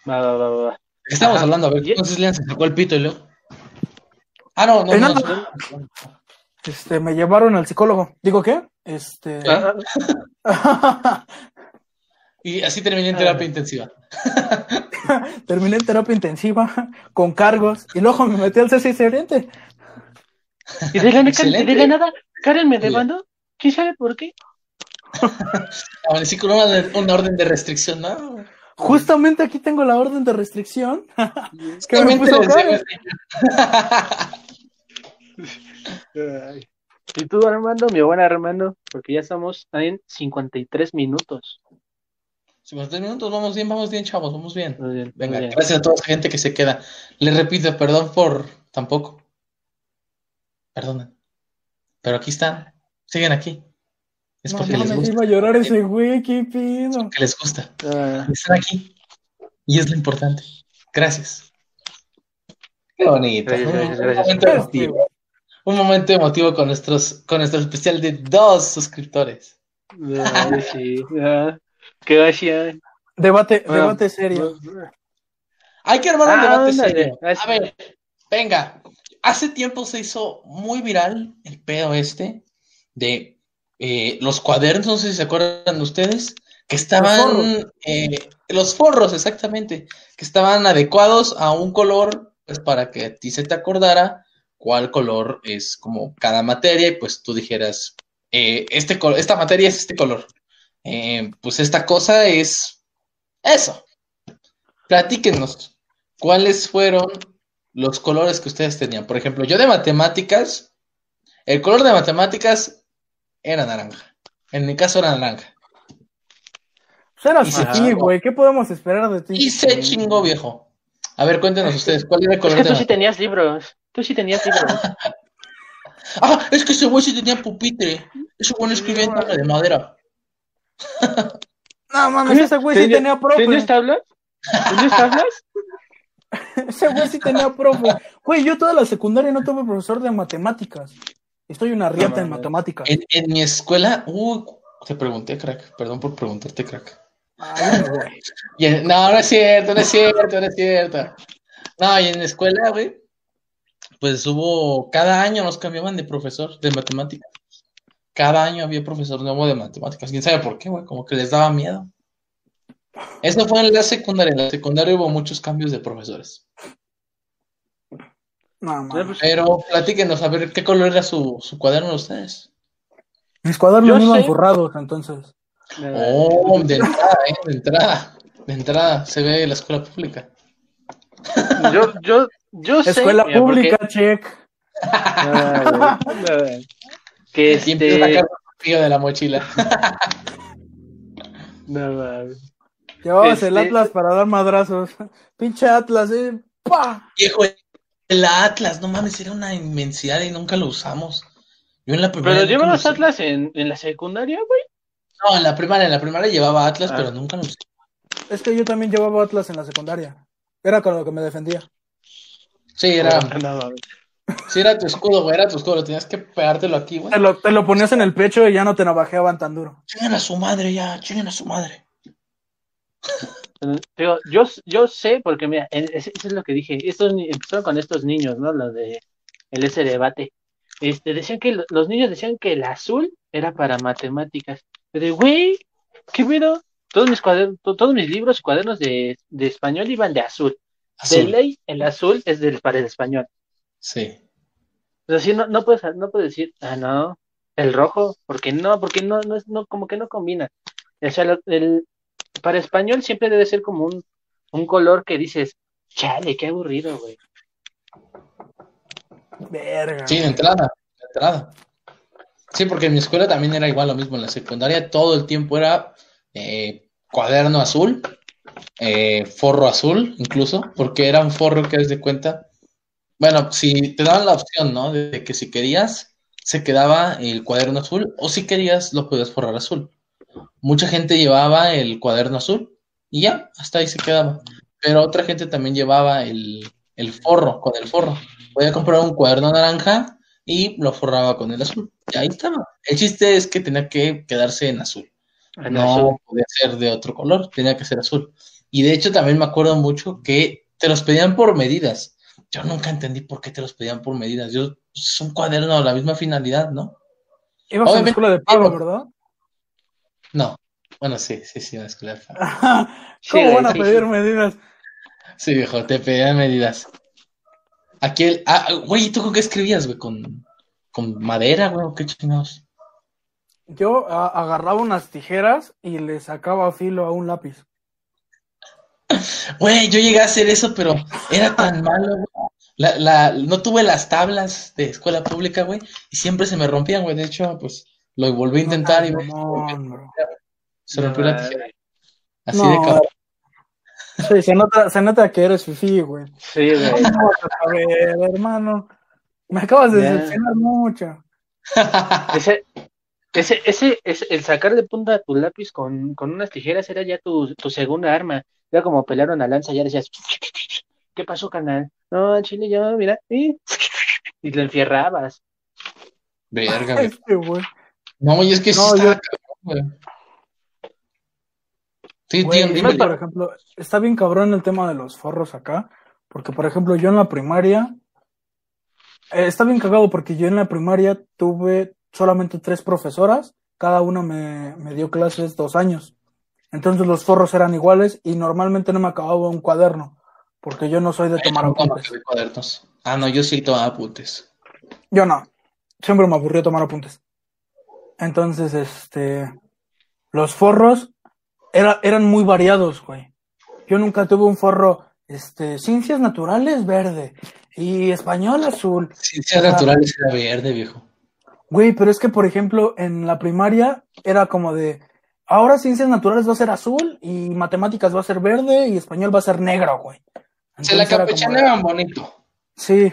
Va, va, va, va, va. ¿De qué estamos Ajá. hablando? A ver, entonces Lean se sacó el pito y luego. Ah, no, no, no. Este, me llevaron al psicólogo. ¿Digo qué? Este... Ah, ah, (laughs) Y así terminé en Ah. terapia intensiva. (laughs) Terminé en terapia intensiva con cargos y luego me metí al CCC Oriente. Y de la, de la nada, Karen me demandó. ¿Quién sabe por qué? (laughs) Amanecí con una, una orden de restricción, ¿no? Justamente aquí tengo la orden de restricción. que me puso Karen. Y tú, Armando, mi buen Armando, porque ya estamos en 53 minutos. 53 minutos, vamos bien, vamos bien, chavos, vamos bien. Muy bien, Venga, muy bien. gracias a toda esa gente que se queda. Les repito, perdón por tampoco. Perdonen. Pero aquí están, siguen aquí. Es No porque les gusta, iba a llorar ese güey, qué pido. que les gusta. Ah, Están aquí. Y es lo importante. Gracias. Qué bonito. Gracias, gracias, gracias. Un momento emotivo con nuestros, con nuestro especial de dos suscriptores. ay, sí. ah, Gracias. Debate, Bueno, debate serio. Hay que armar un Ah, debate ándale. serio. A ver, venga. Hace tiempo se hizo muy viral el pedo este de eh, los cuadernos, no sé si se acuerdan ustedes, que estaban forros. eh, los forros, exactamente, que estaban adecuados a un color, pues para que a ti se te acordara cuál color es como cada materia y pues tú dijeras, eh, este esta materia es este color. Eh, pues esta cosa es eso. Platíquenos, ¿cuáles fueron los colores que ustedes tenían? Por ejemplo, yo de matemáticas, el color de matemáticas era naranja. En mi caso era naranja. Pues eras güey. ¿Qué podemos esperar de ti? Y se chingó, viejo. A ver, cuéntenos ustedes, ¿cuál era el Es color que de tú sí tenías libros. Tú sí tenías libros. (laughs) Ah, es que ese güey sí tenía pupitre. Ese güey no escribía en tabla de madera. No mames, ese güey sí ¿Tenía- profe. ¿Tenías tablas? ¿Tenías tablas? (laughs) Ese güey sí tenía profe. Güey, yo toda la secundaria no tuve profesor de matemáticas. Estoy una riata en matemáticas. En, en mi escuela, uy, te pregunté, crack. Perdón por preguntarte, crack. Ay, no, no es cierto, no es cierto, no es cierto. No, y en la escuela, güey, pues hubo, cada año nos cambiaban de profesor de matemáticas. Cada año había profesor nuevo de matemáticas. ¿Quién sabe por qué, güey? Como que les daba miedo. Eso fue en la secundaria. En la secundaria hubo muchos cambios de profesores. No, pues, Pero platíquenos, a ver, ¿qué color era su, su cuaderno de ustedes? Mis cuadernos iban sé. forrados, entonces. Oh, de entrada, ¿eh? De entrada. De entrada, se ve la escuela pública. Yo, yo, yo sé. Escuela mira, porque- pública, check. (laughs) Ah, que Y empieza a este. sacar de la mochila. (laughs) No, mames. Llevabas el Este- Atlas para dar madrazos. (laughs) Pinche Atlas, eh. ¡Pah! Viejo, el Atlas, no mames, era una inmensidad y nunca lo usamos. Yo en la primaria. Pero nunca llevabas lo usé. Atlas en, en la secundaria, güey. No, en la primaria, en la primaria llevaba Atlas, Ah. pero nunca lo usé. Es que yo también llevaba Atlas en la secundaria. Era con lo que me defendía. Sí, era, sí, era tu escudo, güey, era tu escudo, tenías que pegártelo aquí, güey. Te lo, te lo ponías en el pecho y ya no te navajeaban tan duro. Chinguen a su madre ya, chinguen a su madre. Digo, yo, yo sé, porque mira, eso es lo que dije. Estos empezaron con estos niños, ¿no? Lo de el ese debate. este, decían que lo- los niños decían que el azul era para matemáticas. De, güey, ¿qué pedo? Todos mis cuadernos, todos mis libros y cuadernos de, de español iban de azul. De ley, el azul es del, para el español. Sí. O sea, sí, no, no puedes, no puedes decir, ah, no, el rojo, porque no, porque no, no es, no, como que no combina. O sea, el, para español siempre debe ser como un, un color que dices, chale, qué aburrido, güey. Verga. Sí, de entrada, de entrada. Sí, porque en mi escuela también era igual lo mismo. En la secundaria todo el tiempo era eh, cuaderno azul, eh, forro azul, incluso, porque era un forro que es de cuenta. Bueno, si te daban la opción, ¿no? De, que si querías, se quedaba el cuaderno azul, o si querías, lo podías forrar azul. Mucha gente llevaba el cuaderno azul y ya, hasta ahí se quedaba. Pero otra gente también llevaba el, el forro, con el forro. Podía comprar un cuaderno naranja y lo forraba con el azul. Y ahí estaba. El chiste es que tenía que quedarse en azul. No podía ser de otro color, tenía que ser azul. Y de hecho también me acuerdo mucho que te los pedían por medidas. Yo nunca entendí por qué te los pedían por medidas. Yo, es un cuaderno, la misma finalidad, ¿no? Ibas a la Obviamente- escuela de pago, ¿verdad? No. Bueno, sí, sí, sí, una escuela de pago. (laughs) ¿Cómo van a sí, pedir sí. medidas? Sí, viejo, te pedían medidas. Aquí el. Ah, güey, ¿y tú con qué escribías, güey? ¿Con, con madera, güey? ¿O qué chingados? Yo a- agarraba unas tijeras y le sacaba filo a un lápiz. Güey, yo llegué a hacer eso, pero era tan malo, güey. La, la, no tuve las tablas de escuela pública, güey, y siempre se me rompían, güey. De hecho, pues lo volví a intentar y No, mamón, bro. se rompió la Madre. tijera. Así No. de cabrón. Sí, se nota, se nota que eres fifí, güey. Sí, güey. ¿Cómo vas a saber, hermano? Me acabas de decepcionar mucho. Ese, ese, ese, ese- el sacarle punta a tu lápiz con, con unas tijeras era ya tu, tu segunda arma. Era como pelear una lanza, ya decías, ¿qué pasó, canal? No, chile, yo, mira, y, y lo enfierrabas. Verga, (laughs) güey. Este, güey. No, y es que sí No, yo- cabrón, güey. Sí, Güey, tío, dime. por ejemplo, está bien cabrón el tema de los forros acá, porque, por ejemplo, yo en la primaria, eh, está bien cagado porque yo en la primaria tuve solamente tres profesoras, cada una me, me dio clases dos años. Entonces los forros eran iguales y normalmente no me acababa un cuaderno, porque yo no soy de tomar apuntes. de cuadernos. Ah, no, yo sí tomaba apuntes. Yo no. Siempre me aburrió tomar apuntes. Entonces, este, los forros era, eran muy variados, güey. Yo nunca tuve un forro, este, ciencias naturales verde y español azul. Ciencias naturales era verde, viejo. Güey, pero es que, por ejemplo, en la primaria era como de, ahora ciencias naturales va a ser azul y matemáticas va a ser verde y español va a ser negro, güey. Se la campechaneaban bonito. Sí.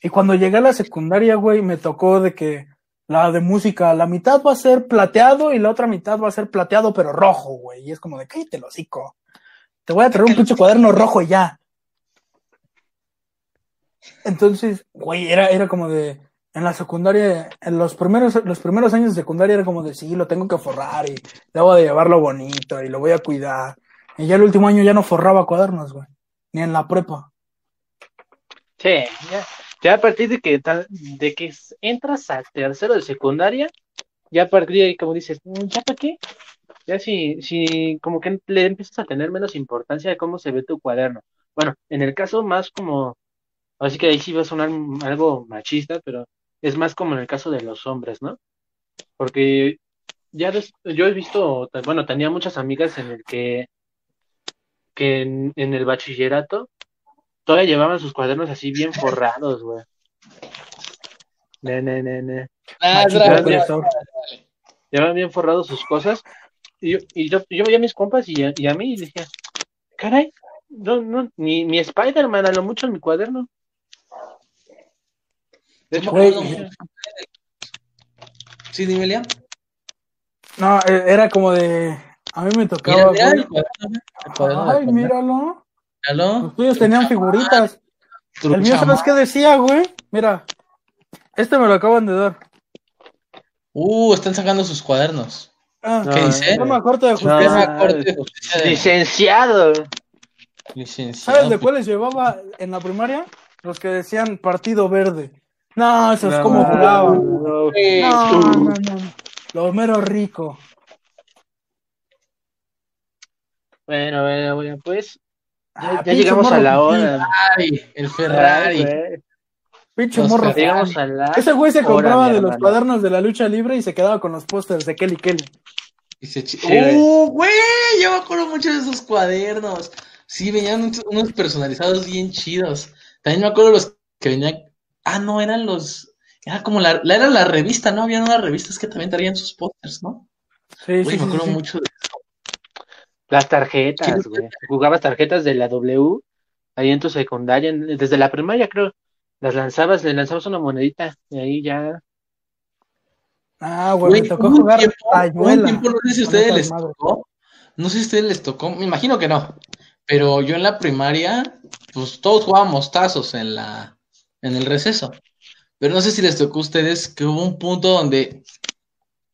Y cuando llegué a la secundaria, güey, me tocó de que la de música, la mitad va a ser plateado y la otra mitad va a ser plateado pero rojo, güey. Y es como de, cállate el hocico. Te voy a traer un pinche cuaderno rojo y ya. Entonces, güey, era, era como de, en la secundaria, en los primeros, los primeros años de secundaria era como de, sí, lo tengo que forrar y debo de llevarlo bonito y lo voy a cuidar. Y ya el último año ya no forraba cuadernos, güey. Ni en la prepa. Sí, ya, ya a partir de que, de que entras al tercero de secundaria, ya a partir de ahí, como dices, "Mm, ¿ya para qué? Ya si, si como que le empiezas a tener menos importancia de cómo se ve tu cuaderno. Bueno, en el caso más como, así que ahí sí va a sonar algo machista, pero es más como en el caso de los hombres, ¿no? Porque ya des- yo he visto, bueno, tenía muchas amigas en el que, que en, en el bachillerato todavía llevaban sus cuadernos así bien forrados, güey. Ne, ne, ne, ne. Ah. Llevaban bien forrados sus cosas. Y yo, y yo, yo veía a mis compas y a, y a mí y decía, caray, no, no, ni, ni Spider-Man, a lo mucho en mi cuaderno. De hecho, Güey, no, Sí, dime, Liam. No, eh, era como de. A mí me Mira, tocaba. mira güey. el cuaderno, el cuaderno de Ay, míralo. Míralo. Los tuyos tenían figuritas. El mío, ¿sabes qué decía, güey? Mira. Este me lo acaban de dar. Uh, están sacando sus cuadernos. Ah, No, ¿Qué dice? Forma corte de No. justicia. Tema corte de justicia de licenciado. licenciado. ¿Sabes de cuáles llevaba en la primaria? Los que decían Partido Verde. No, eso es No, como jugaban. no. No, no, no. Lo mero rico. Bueno, bueno, bueno, pues ya, Ah, ya llegamos a la hora. Ferrari, el Ferrari. Pinche Los morro. Llegamos a la Ese güey se compraba de los hermano. cuadernos de la lucha libre y se quedaba con los pósters de Kelly Kelly. Y se Sí, güey. ¡Uh, güey! Yo me acuerdo mucho de esos cuadernos. Sí, venían unos personalizados bien chidos. También me acuerdo los que venían. Ah, no, eran los. Era como la, era la revista, ¿no? Habían unas revistas que también traían sus pósters, ¿no? Sí, sí, me sí, acuerdo sí. mucho de Las tarjetas, güey. Jugabas tarjetas de la W ahí en tu secundaria, en- desde la primaria creo. Las lanzabas, le lanzabas una monedita y ahí ya. Ah, güey, me tocó jugar Tayuela. tiempo, no sé si a ustedes les tocó. No sé si a ustedes les tocó. Me imagino que no. Pero yo en la primaria, pues todos jugábamos tazos en la, en el receso. Pero no sé si les tocó a ustedes que hubo un punto donde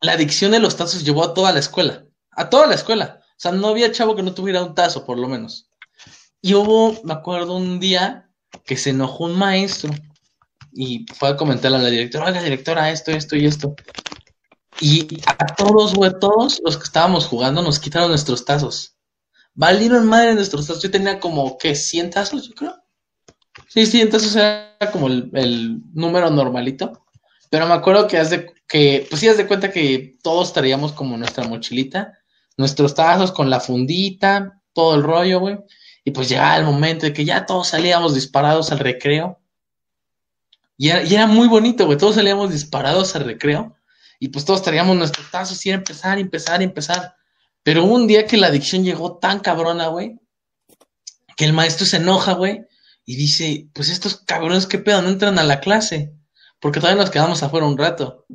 la adicción de los tazos llevó a toda la escuela. A toda la escuela. O sea, no había chavo que no tuviera un tazo, por lo menos. Y hubo, me acuerdo, un día que se enojó un maestro y fue a comentarle a la directora, oiga, directora, esto, esto y esto. Y a todos, güey, todos los que estábamos jugando nos quitaron nuestros tazos. Valieron madre nuestros tazos. Yo tenía como, ¿qué? ¿100 tazos, yo creo? Sí, 100 tazos era como el, número normalito. Pero me acuerdo que, que, pues sí, haz de cuenta que todos traíamos como nuestra mochilita, nuestros tazos con la fundita, todo el rollo, güey. Y pues llegaba el momento de que ya todos salíamos disparados al recreo. Y era, y era muy bonito, güey. Todos salíamos disparados al recreo. Y pues todos traíamos nuestros tazos y era empezar, empezar, empezar. Pero un día que la adicción llegó tan cabrona, güey, que el maestro se enoja, güey, y dice, pues estos cabrones, ¿qué pedo? No entran a la clase, porque todavía nos quedamos afuera un rato.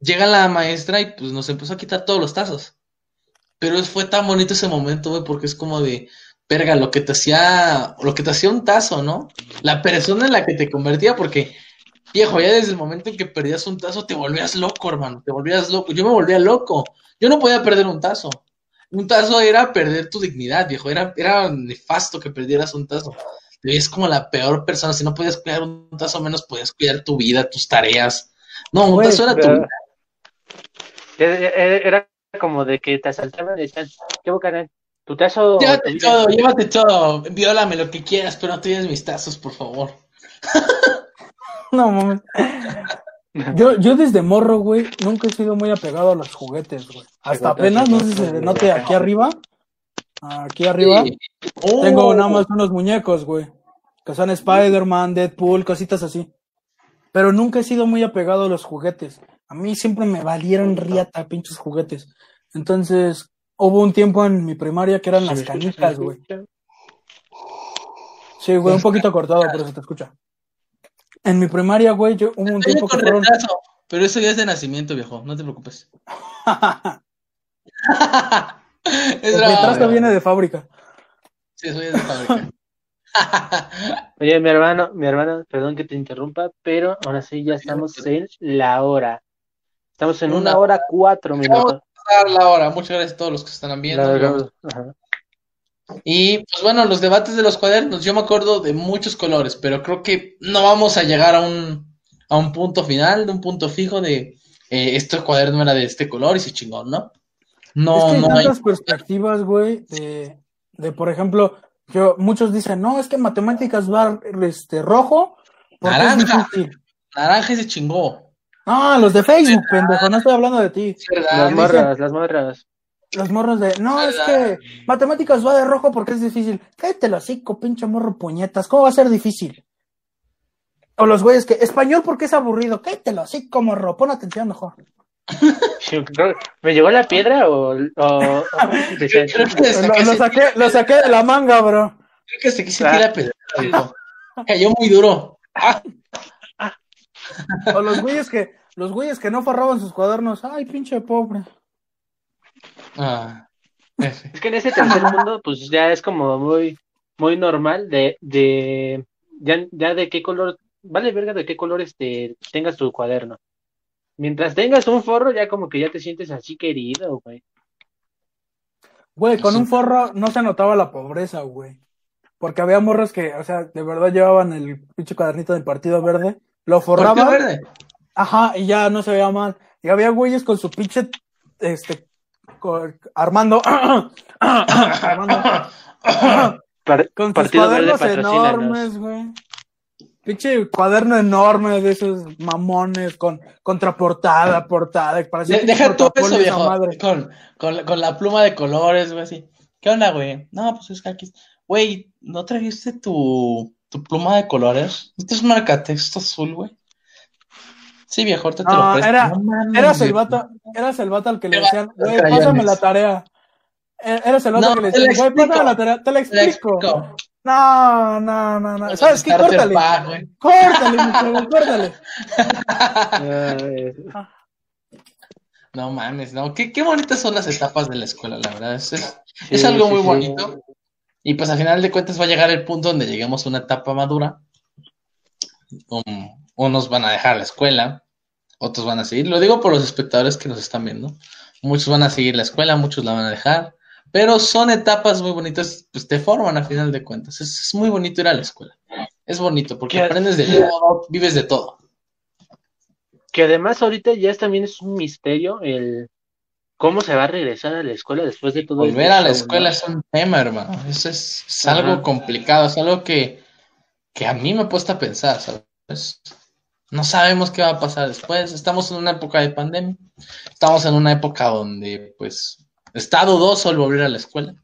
Llega la maestra y pues nos empezó a quitar todos los tazos. Pero fue tan bonito ese momento, güey, porque es como de, verga, lo que te hacía, lo que te hacía un tazo, ¿no? La persona en la que te convertía, porque Viejo, ya desde el momento en que perdías un tazo te volvías loco, hermano, te volvías loco. Yo me volvía loco. Yo no podía perder un tazo. Un tazo era perder tu dignidad, viejo. Era, era nefasto que perdieras un tazo. Es como la peor persona. Si no podías cuidar un tazo, menos podías cuidar tu vida, tus tareas. No, un Güey, tazo era tu vida. Era como de que te asaltaban y decían, ¿qué bocarán? ¿Tu tazo? Llévate vida?" todo, llévate todo. Viólame lo que quieras, pero no te lleves mis tazos, por favor. (laughs) No mames. Yo, yo desde morro, güey, nunca he sido muy apegado a los juguetes, güey. Hasta apenas, no sé si se note aquí arriba. Aquí arriba. Sí. Oh, Tengo nada más unos muñecos, güey. Que son Spider-Man, Deadpool, cositas así. Pero nunca he sido muy apegado a los juguetes. A mí siempre me valieron riata pinches juguetes. Entonces, hubo un tiempo en mi primaria que eran las canicas, güey. Sí, güey, un poquito cortado, pero se te escucha. En mi primaria, güey, yo hubo un Estoy tiempo que fueron. pero eso ya es de nacimiento, viejo. No te preocupes. (laughs) (laughs) es (laughs) El retraso viene de fábrica. Sí, eso es de fábrica. (laughs) Oye, mi hermano, mi hermano, perdón que te interrumpa, pero ahora sí ya estamos en la hora. Estamos en una Una hora cuatro Vamos minutos. a dar la hora. Muchas gracias a todos los que están viendo. Y pues bueno, los debates de los cuadernos, yo me acuerdo de muchos colores, pero creo que no vamos a llegar a un, a un punto final, de un punto fijo de eh, este cuaderno era de este color y se chingón, ¿no? No, es que hay no hay. tantas perspectivas, güey, de, de, por ejemplo, yo, muchos dicen, no, es que matemáticas va este, rojo, porque es Naranja. difícil. Naranja y se chingó. Ah, los de Facebook, pendejo, no estoy hablando de ti. Las morras, las morras. Los morros de, no, es que matemáticas va de rojo porque es difícil. Cállate el hocico, pinche morro puñetas, ¿cómo va a ser difícil? O los güeyes que, español porque es aburrido, cállate el hocico, morro, pon atención mejor. ¿Me llegó la piedra o, o, o- (laughs) Creo que le Lo, saqué, lo saqué, lo saqué de la manga, bro. creo que se quise tirar pedra, viejo. Cayó muy duro. Ah, O los güeyes que, los güeyes que no forraban sus cuadernos, ay, pinche pobre. ah. Es que en ese tercer mundo, pues ya es como muy, muy normal de, de, ya, ya de qué color, vale verga de qué color este, tengas tu cuaderno. Mientras tengas un forro, ya como que ya te sientes así querido, güey. Güey, con un forro no se notaba la pobreza, güey. Porque había morros que, o sea, de verdad llevaban el pinche cuadernito del Partido Verde lo ¿Por qué forraba, verde? ajá, y ya no se veía mal. Y había güeyes con su pinche, este, con- Armando, (coughs) Armando, (coughs) (coughs) con sus Partido cuadernos enormes, güey. Pinche cuaderno enorme de esos mamones con contraportada, portada, parecía De- deja todo eso, viejo. madre. Con, con, la- con la pluma de colores, güey, así. ¿Qué onda, güey? No, pues es que aquí. Güey, ¿no trajiste tu, tu pluma de colores? Este es marcatexto azul, güey. Sí, viejo, ahorita te No, lo presto. era- No mames, Eras el vato, eras el vato al que le decían, güey, pásame la tarea. E- Eras el vato No, que le decían, güey, explico. pásame la tarea, te la Te la explico. No, no, no, no. ¿Sabes qué? Córtale. güey. Córtale, mi chavo, (laughs) córtale. No mames, no. Qué, qué bonitas son las etapas de la escuela, la verdad. Es, es, sí, es algo sí, muy sí. bonito. Y pues al final de cuentas va a llegar el punto donde lleguemos a una etapa madura. Um, unos van a dejar la escuela, otros van a seguir. Lo digo por los espectadores que nos están viendo. Muchos van a seguir la escuela, muchos la van a dejar. Pero son etapas muy bonitas, pues te forman a final de cuentas. Es, es muy bonito ir a la escuela. Es bonito porque ¿Qué? aprendes de todo, vives de todo. Que además ahorita ya también es un misterio el cómo se va a regresar a la escuela después de todo Volver este a la escuela es un tema, hermano. Eso es, algo complicado, es algo que, que a mí me ha puesto a pensar, ¿sabes? No sabemos qué va a pasar después. Estamos en una época de pandemia. Estamos en una época donde, pues, está dudoso el volver a la escuela.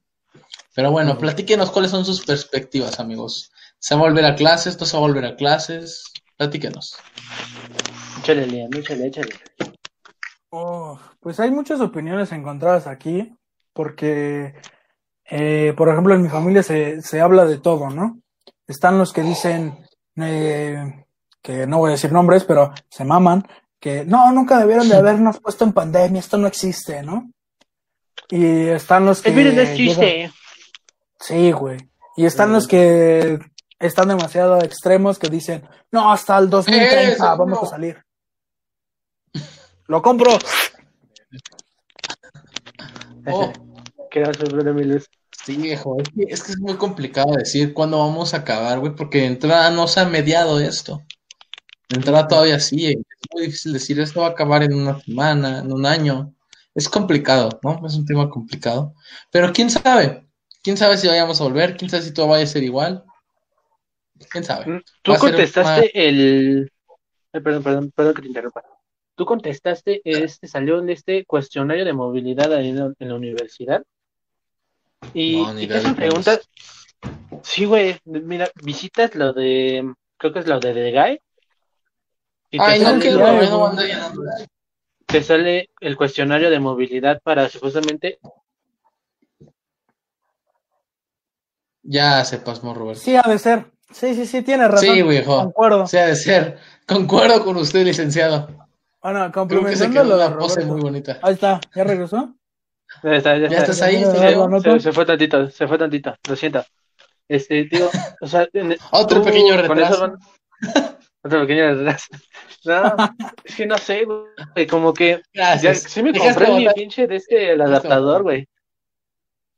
Pero bueno, platíquenos cuáles son sus perspectivas, amigos. ¿Se va a volver a clases? ¿No se va a volver a clases? Platíquenos. Échale, Liam, échale, échale. Oh, pues hay muchas opiniones encontradas aquí, porque, eh, por ejemplo, en mi familia se, se habla de todo, ¿no? Están los que dicen, eh, que no voy a decir nombres, pero se maman, que no, nunca debieron de (laughs) habernos puesto en pandemia, esto no existe, ¿no? Y están los que... El virus no llegan- existe. Sí, güey. Y están los que están demasiado extremos que dicen, no, hasta el 2030 Eso, vamos no. a salir. Lo compro. (laughs) Oh, ¿Qué hace, Bruno Miles? sí, viejo. Es que, es que es muy complicado decir cuándo vamos a acabar, güey, porque de entrada no se ha mediado esto. De entrada todavía sigue. Es muy difícil decir esto va a acabar en una semana, en un año. Es complicado, ¿no? Es un tema complicado. Pero quién sabe. Quién sabe si vayamos a volver. Quién sabe si todo vaya a ser igual. Quién sabe. Tú a ser contestaste el... eh, perdón, perdón, perdón que te interrumpa. Tú contestaste, este salió en este cuestionario de movilidad ahí en la, en la universidad. Y, No, y es. preguntas. Sí, güey, mira, visitas lo de, creo que es lo de The Guy. Y te Ay, no, lo- bueno, no. Te sale el cuestionario de movilidad para supuestamente Ya se pasmó, Roberto. Sí, ha de ser. Sí, sí, sí, tiene razón. Sí, viejo. Concuerdo. O sea, de ser. Concuerdo con usted, licenciado. Bueno, Creo que se quedó lo de una pose Roberto. muy bonita. Ahí está, ¿ya regresó? Ya, está, ya, ¿Ya está. estás ahí? Nota. Se, se fue tantito, se fue tantito, lo siento. Este, digo, o sea, en- (laughs) Otro tú pequeño con eso (laughs) Otro pequeño retraso. (laughs) No, es que no sé, güey, como que ya, sí me compré mi pinche de este, el adaptador, güey.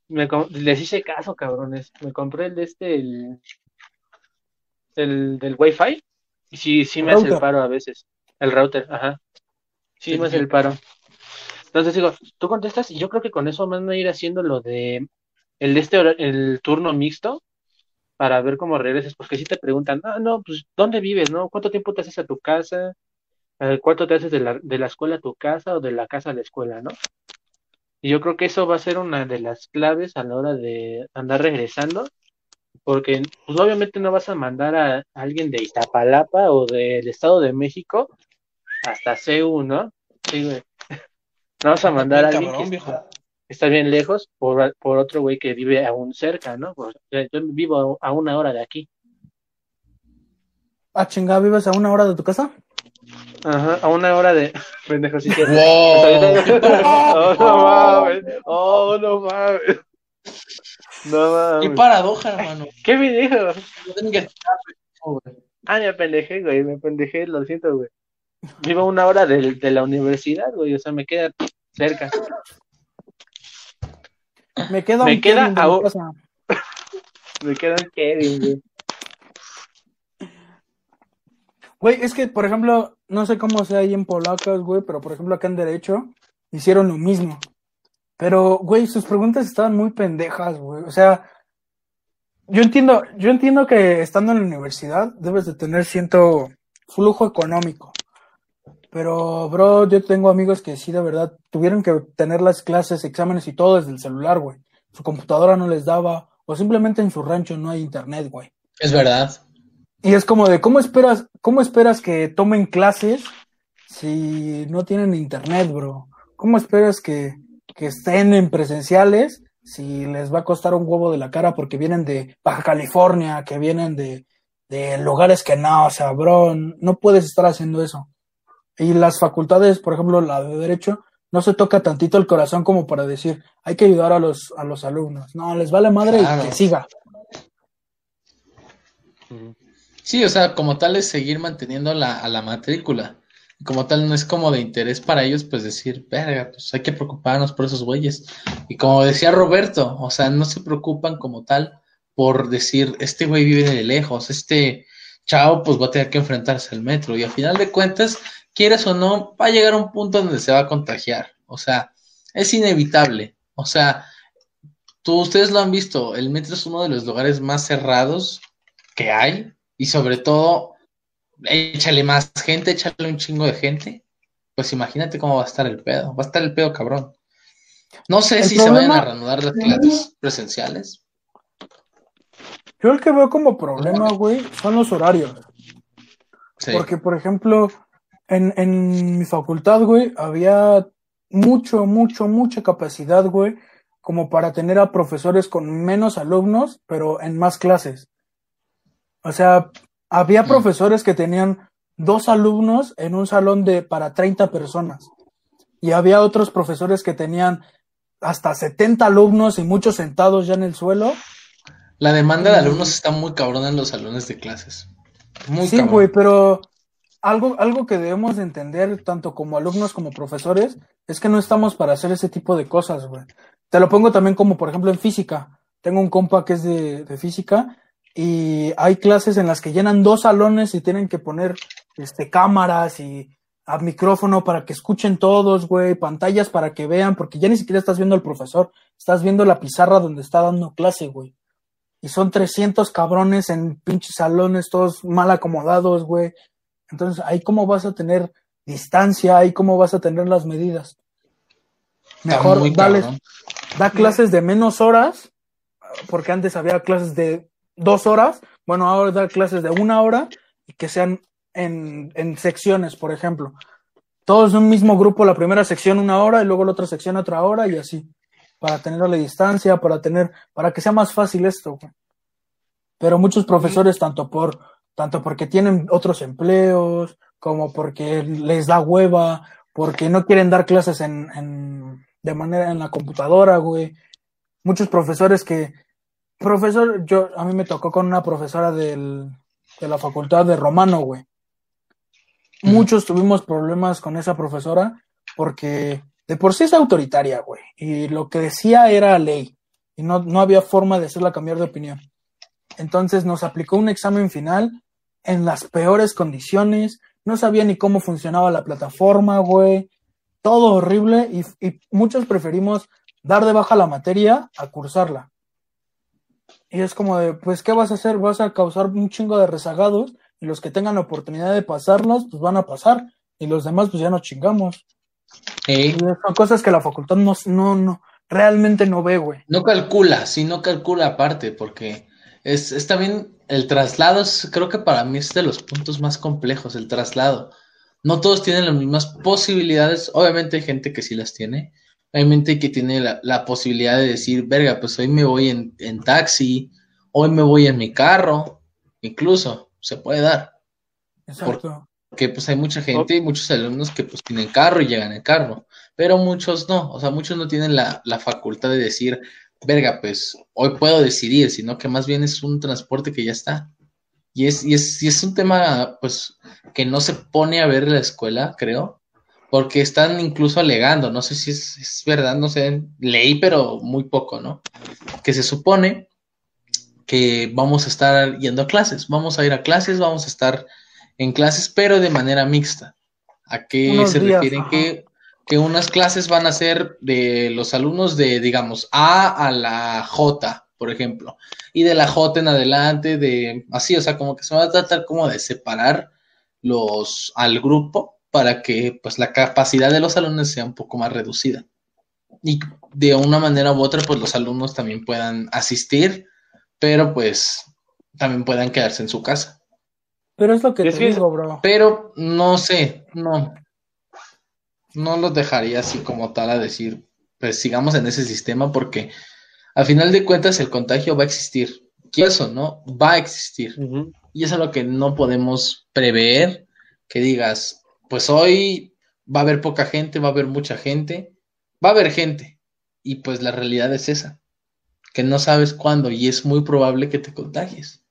Me les hice caso, cabrones. Me compré el de este, el, el del Wi-Fi. Y sí, sí me hace el paro a veces. El router, ajá. Sí, Sí, me hace sí. el paro. Entonces digo, tú contestas y yo creo que con eso van a ir haciendo lo de el de este el turno mixto para ver cómo regresas, porque si te preguntan, ah, no, pues, ¿dónde vives, no? ¿Cuánto tiempo te haces a tu casa? Eh, ¿Cuánto te haces de la, de la escuela a tu casa o de la casa a la escuela, no? Y yo creo que eso va a ser una de las claves a la hora de andar regresando, porque pues obviamente no vas a mandar a alguien de Iztapalapa o del Estado de México hasta CEU, ¿no? Sí, güey. (laughs) No vas a mandar a alguien Cabrón, que viejo. Está bien lejos por, por otro güey que vive aún cerca, ¿no? Yo vivo a una hora de aquí. Ah, chingada, ¿vives a una hora de tu casa? Ajá, a una hora de... (laughs) Pendejo, cierto. Wow. Oh, no (laughs) (laughs) mames. Oh, no mames. No Qué mames. paradoja, hermano. ¿Qué güey. Ah, me apendejé, güey, me apendejé, lo siento, güey. Vivo a una hora de, de la universidad, güey, o sea, me queda cerca. Me queda Me un queda Kevin. (laughs) Me queda un Kevin, güey. Güey, es que, por ejemplo, no sé cómo sea ahí en Polacas, güey, pero por ejemplo acá en Derecho hicieron lo mismo. Pero, güey, sus preguntas estaban muy pendejas, güey. O sea, yo entiendo, yo entiendo que estando en la universidad debes de tener cierto flujo económico. Pero, bro, yo tengo amigos que sí, de verdad, tuvieron que tener las clases, exámenes y todo desde el celular, güey. Su computadora no les daba, o simplemente en su rancho no hay internet, güey. Es verdad. Y es como de, ¿cómo esperas, cómo esperas que tomen clases si no tienen internet, bro? ¿Cómo esperas que, que estén en presenciales si les va a costar un huevo de la cara porque vienen de Baja California, que vienen de, de lugares que no, o sea, bro, no puedes estar haciendo eso. Y las facultades, por ejemplo, la de Derecho, no se toca tantito el corazón como para decir, hay que ayudar a los, a los alumnos. No, les vale madre Claro. y que siga. Sí, o sea, como tal es seguir manteniendo la, a la matrícula. Y Como tal no es como de interés para ellos, pues decir, verga, pues hay que preocuparnos por esos güeyes. Y como decía Roberto, o sea, no se preocupan como tal por decir, este güey vive de lejos, este chavo pues va a tener que enfrentarse al metro. Y al final de cuentas, quieras o no, va a llegar a un punto donde se va a contagiar. O sea, es inevitable. O sea, tú, ustedes lo han visto, el metro es uno de los lugares más cerrados que hay. Y sobre todo, échale más gente, échale un chingo de gente. Pues imagínate cómo va a estar el pedo. Va a estar el pedo cabrón. No sé El si se vayan a reanudar las clases presenciales. Yo el que veo como problema, güey, son los horarios. Sí. Porque, por ejemplo, en, en mi facultad, güey, había mucho, mucho, mucha capacidad, güey, como para tener a profesores con menos alumnos, pero en más clases. O sea, había Mm. profesores que tenían dos alumnos en un salón de para 30 personas. Y había otros profesores que tenían hasta 70 alumnos y muchos sentados ya en el suelo. La demanda de Mm. alumnos está muy cabrona en los salones de clases. Muy Sí, güey, pero algo, algo que debemos de entender, tanto como alumnos como profesores, es que no estamos para hacer ese tipo de cosas, güey. Te lo pongo también como, por ejemplo, en física. Tengo un compa que es de, de física y hay clases en las que llenan dos salones y tienen que poner este, cámaras y a micrófono para que escuchen todos, güey, pantallas para que vean, porque ya ni siquiera estás viendo al profesor, estás viendo la pizarra donde está dando clase, güey. Y son 300 cabrones en pinches salones, todos mal acomodados, güey. Entonces, ahí cómo vas a tener distancia, ahí cómo vas a tener las medidas. Mejor dale, da clases de menos horas, porque antes había clases de dos horas, bueno, ahora da clases de una hora y que sean en, en secciones, por ejemplo. Todos en un mismo grupo, la primera sección una hora y luego la otra sección otra hora y así, para tener la distancia, para tener, para que sea más fácil esto. Pero muchos profesores, tanto por, tanto porque tienen otros empleos, como porque les da hueva, porque no quieren dar clases en, en de manera en la computadora, güey. Muchos profesores que, profesor, yo, a mí me tocó con una profesora del, de la facultad de romano, güey. Muchos tuvimos problemas con esa profesora porque de por sí es autoritaria, güey. Y lo que decía era ley. Y no, no había forma de hacerla cambiar de opinión. Entonces nos aplicó un examen final en las peores condiciones. No sabía ni cómo funcionaba la plataforma, güey. Todo horrible. Y, y muchos preferimos dar de baja la materia a cursarla. Y es como de, pues, ¿qué vas a hacer? Vas a causar un chingo de rezagados y los que tengan la oportunidad de pasarlas, pues van a pasar. Y los demás, pues ya nos chingamos. Y son cosas que la facultad no, no, no, realmente no ve, güey. No calcula, sí, no calcula aparte, porque es, es también el traslado, es- creo que para mí es de los puntos más complejos, el traslado. No todos tienen las mismas posibilidades, obviamente hay gente que sí las tiene, obviamente que tiene la, la posibilidad de decir, verga, pues hoy me voy en, en taxi, hoy me voy en mi carro, incluso se puede dar, Exacto. porque pues hay mucha gente y muchos alumnos que pues tienen carro y llegan en carro, pero muchos no, o sea, muchos no tienen la, la facultad de decir, verga, pues hoy puedo decidir, sino que más bien es un transporte que ya está. Y es, y es, y es un tema, pues, que no se pone a ver en la escuela, creo, porque están incluso alegando, no sé si es, es verdad, no sé, leí, pero muy poco, ¿no? Que se supone que vamos a estar yendo a clases, vamos a ir a clases, vamos a estar en clases, pero de manera mixta. ¿A qué se refieren? Que, que unas clases van a ser de los alumnos de, digamos, A a la J, por ejemplo, y de la J en adelante, de así, o sea, como que se va a tratar como de separar los al grupo para que pues la capacidad de los alumnos sea un poco más reducida. Y de una manera u otra, pues los alumnos también puedan asistir, pero pues también puedan quedarse en su casa. Pero es lo que te digo, bro. Pero no sé, no. No los dejaría así como tal a decir, pues sigamos en ese sistema porque al final de cuentas el contagio va a existir. ¿Qué eso, no? Va a existir. Y eso es lo que no podemos prever, que digas, pues hoy va a haber poca gente, va a haber mucha gente, va a haber gente. Y pues la realidad es esa, que no sabes cuándo y es muy probable que te contagies.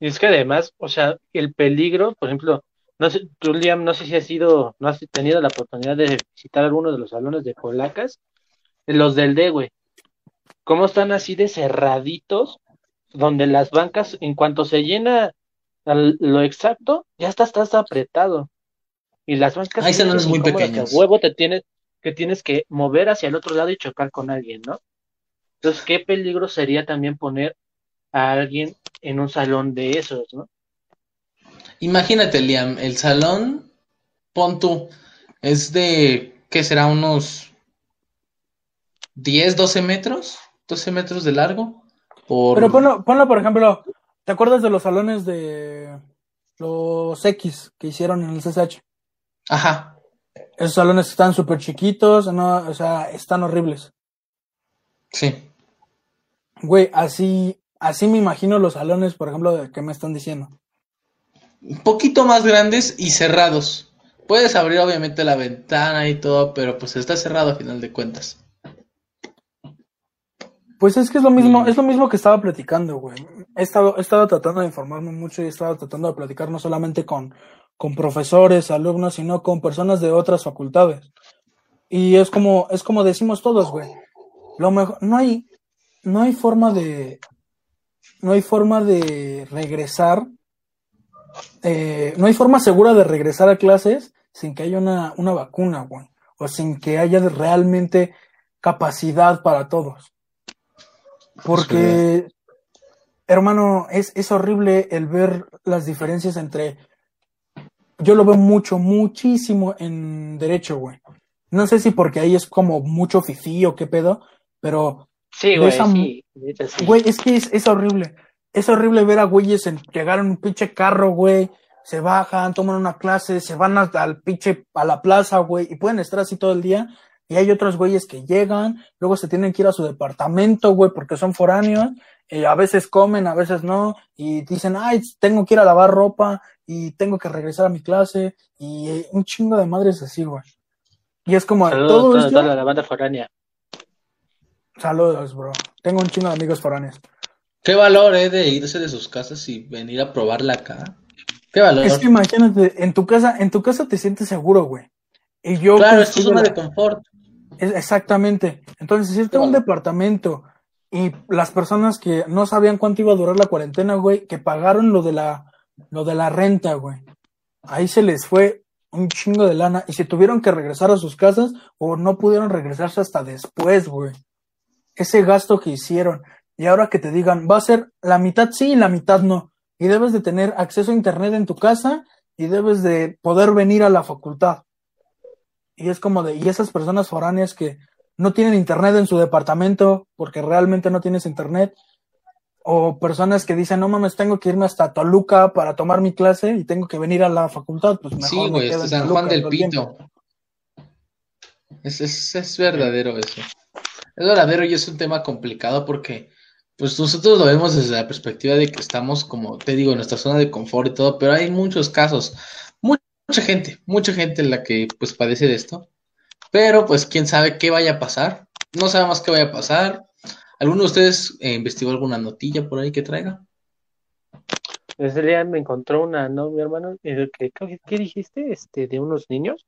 Y es que además, o sea, el peligro, por ejemplo, no sé, tú, Liam, no sé si has sido, no has tenido la oportunidad de visitar alguno de los salones de polacas, los del D, güey. ¿Cómo están así de cerraditos? Donde las bancas, en cuanto se llena lo exacto, ya está, estás apretado. Y las bancas Hay salones muy pequeños. Que huevo te tienes, que tienes que mover hacia el otro lado y chocar con alguien, ¿no? Entonces, qué peligro sería también poner a alguien en un salón de esos, ¿no? Imagínate, Liam, el salón, pon tú, es de, ¿qué será? Unos 10, 12 metros, 12 metros de largo. Pero ponlo, ponlo, por ejemplo, ¿te acuerdas de los salones de los X que hicieron en el CSH? Ajá. Esos salones están súper chiquitos, no, o sea, están horribles. Sí. Güey, así, Así me imagino los salones, por ejemplo, de que me están diciendo. Un poquito más grandes y cerrados. Puedes abrir obviamente la ventana y todo, pero pues está cerrado a final de cuentas. Pues es que es lo mismo, mm. es lo mismo que estaba platicando, güey. He estado, he estado tratando de informarme mucho y he estado tratando de platicar no solamente con, con profesores, alumnos, sino con personas de otras facultades. Y es como, es como decimos todos, güey. Lo mejor, no hay, no hay forma de, no hay forma de regresar, eh, no hay forma segura de regresar a clases sin que haya una, una vacuna, güey, o sin que haya realmente capacidad para todos. Porque, hermano, es, es horrible el ver las diferencias entre... Yo lo veo mucho, muchísimo en derecho, güey. No sé si porque ahí es como mucho fifí o qué pedo, pero Sí, güey, sí, Güey, es que es, horrible. Es horrible ver a güeyes en, llegar en un pinche carro, güey. Se bajan, toman una clase, se van al pinche, a la plaza, güey, y pueden estar así todo el día. Y hay otros güeyes que llegan, luego se tienen que ir a su departamento, güey, porque son foráneos. Y a veces comen, a veces no. Y dicen, ay, tengo que ir a lavar ropa y tengo que regresar a mi clase. Y un chingo de madres así, güey. Y es como todo esto. la banda foránea. Saludos, bro. Tengo un chingo de amigos foráneos. Qué valor, eh, de irse de sus casas y venir a probarla acá. Qué valor. Es que imagínate, en tu casa, en tu casa te sientes seguro, güey. Y yo. Claro, es tu zona de confort. exactamente. Entonces, si tengo un departamento y las personas que no sabían cuánto iba a durar la cuarentena, güey, que pagaron lo de la, lo de la renta, güey. Ahí se les fue un chingo de lana y se tuvieron que regresar a sus casas o no pudieron regresarse hasta después, güey ese gasto que hicieron y ahora que te digan, va a ser la mitad sí y la mitad no. Y debes de tener acceso a internet en tu casa y debes de poder venir a la facultad. Y es como de, y esas personas foráneas que no tienen internet en su departamento porque realmente no tienes internet, o personas que dicen, no mames, tengo que irme hasta Toluca para tomar mi clase y tengo que venir a la facultad, pues mejor. Sí, güey, San Juan del Pito. Es, es, es verdadero eso. Es verdadero y es un tema complicado porque pues nosotros lo vemos desde la perspectiva de que estamos, como te digo, en nuestra zona de confort y todo, pero hay muchos casos, mucha gente, mucha gente en la que pues padece de esto, pero pues quién sabe qué vaya a pasar, no sabemos qué vaya a pasar. ¿Alguno de ustedes eh, investigó alguna notilla por ahí que traiga? Ese día me encontró una, ¿no, mi hermano? ¿Qué, qué dijiste? Este, de unos niños.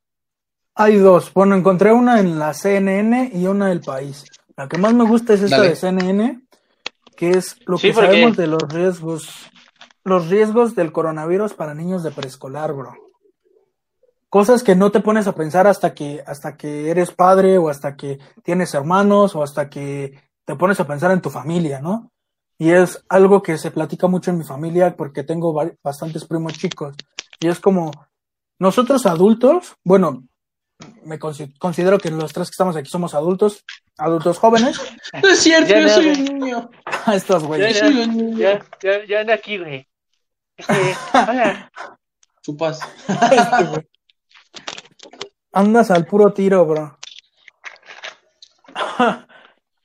Hay dos. Bueno, encontré una en la CNN y una del país. La que más me gusta es esta de CNN, que es lo que sabemos de los riesgos. los riesgos del coronavirus para niños de preescolar, bro. Cosas que no te pones a pensar hasta que, hasta que eres padre o hasta que tienes hermanos o hasta que te pones a pensar en tu familia, ¿no? Y es algo que se platica mucho en mi familia porque tengo bastantes primos chicos. Y es como, nosotros adultos, bueno, me considero que los tres que estamos aquí somos adultos, adultos jóvenes. No (laughs) es cierto, yo soy un niño. Estos güeyes. Ya, ya, ya, ya, anda aquí, güey. Este, (laughs) hola. Chupas. (laughs) Este, Andas al puro tiro, bro.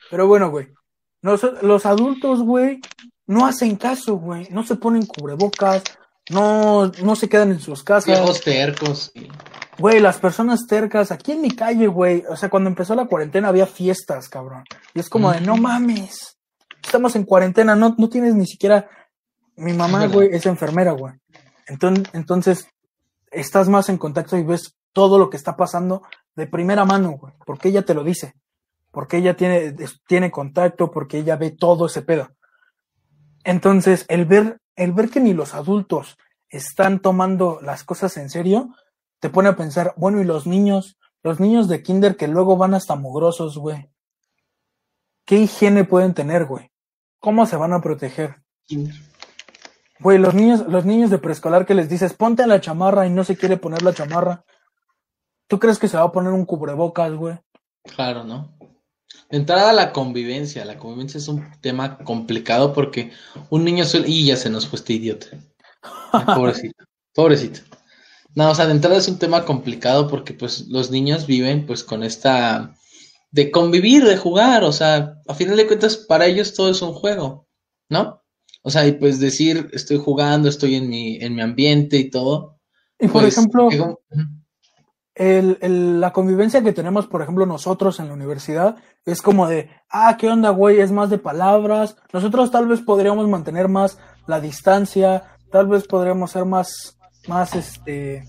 Pero bueno, güey. Los, los adultos, güey, no hacen caso, güey. No se ponen cubrebocas, no, no se quedan en sus casas. Viejos tercos. Güey, las personas tercas, aquí en mi calle, güey, o sea, cuando empezó la cuarentena había fiestas, cabrón. Y es como de, no mames, estamos en cuarentena, no, no tienes ni siquiera... Mi mamá, güey, es enfermera, güey. Entonces, entonces, estás más en contacto y ves todo lo que está pasando de primera mano, güey, porque ella te lo dice, porque ella tiene, tiene contacto, porque ella ve todo ese pedo. Entonces, el ver, el ver que ni los adultos están tomando las cosas en serio, te pone a pensar, bueno, y los niños, los niños de kinder que luego van hasta mugrosos, güey. ¿Qué higiene pueden tener, güey? ¿Cómo se van a proteger? Güey, los niños, los niños de preescolar que les dices, ponte la chamarra y no se quiere poner la chamarra. ¿Tú crees que se va a poner un cubrebocas, güey? Claro, ¿no? De entrada la convivencia, la convivencia es un tema complicado porque un niño suele... Y ya se nos fue este idiota. (laughs) pobrecito, pobrecito. No, o sea, de entrada es un tema complicado porque pues los niños viven pues con esta de convivir, de jugar, o sea, a final de cuentas para ellos todo es un juego, ¿no? O sea, y pues decir estoy jugando, estoy en mi, en mi ambiente y todo. Y por pues, ejemplo, el, el, la convivencia que tenemos, por ejemplo, nosotros en la universidad, es como de, ah, ¿qué onda, güey? Es más de palabras. Nosotros tal vez podríamos mantener más la distancia, tal vez podríamos ser más más este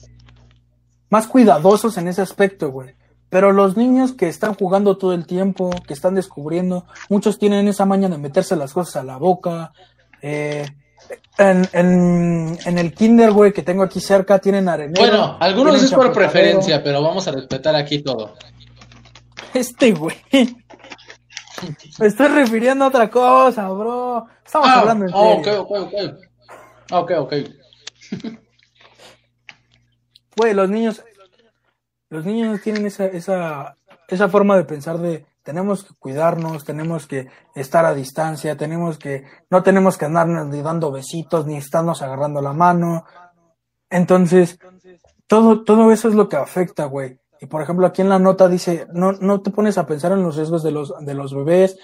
más cuidadosos en ese aspecto, güey. Pero los niños que están jugando todo el tiempo, que están descubriendo, muchos tienen esa maña de meterse las cosas a la boca. Eh, en, en, en, el kinder, güey, que tengo aquí cerca, tienen arenero. Bueno, algunos es por preferencia, pero vamos a respetar aquí todo. Este, güey. Me estoy refiriendo a otra cosa, bro. Estamos ah, hablando en serio. ok, ok, ok. Ok, ok. (laughs) Güey, los niños, los niños tienen esa, esa, esa forma de pensar de tenemos que cuidarnos, tenemos que estar a distancia, tenemos que, no tenemos que andarnos ni dando besitos, ni estarnos agarrando la mano. Entonces, todo, todo eso es lo que afecta, güey. Y por ejemplo, aquí en la nota dice, no, no te pones a pensar en los riesgos de los, de los bebés,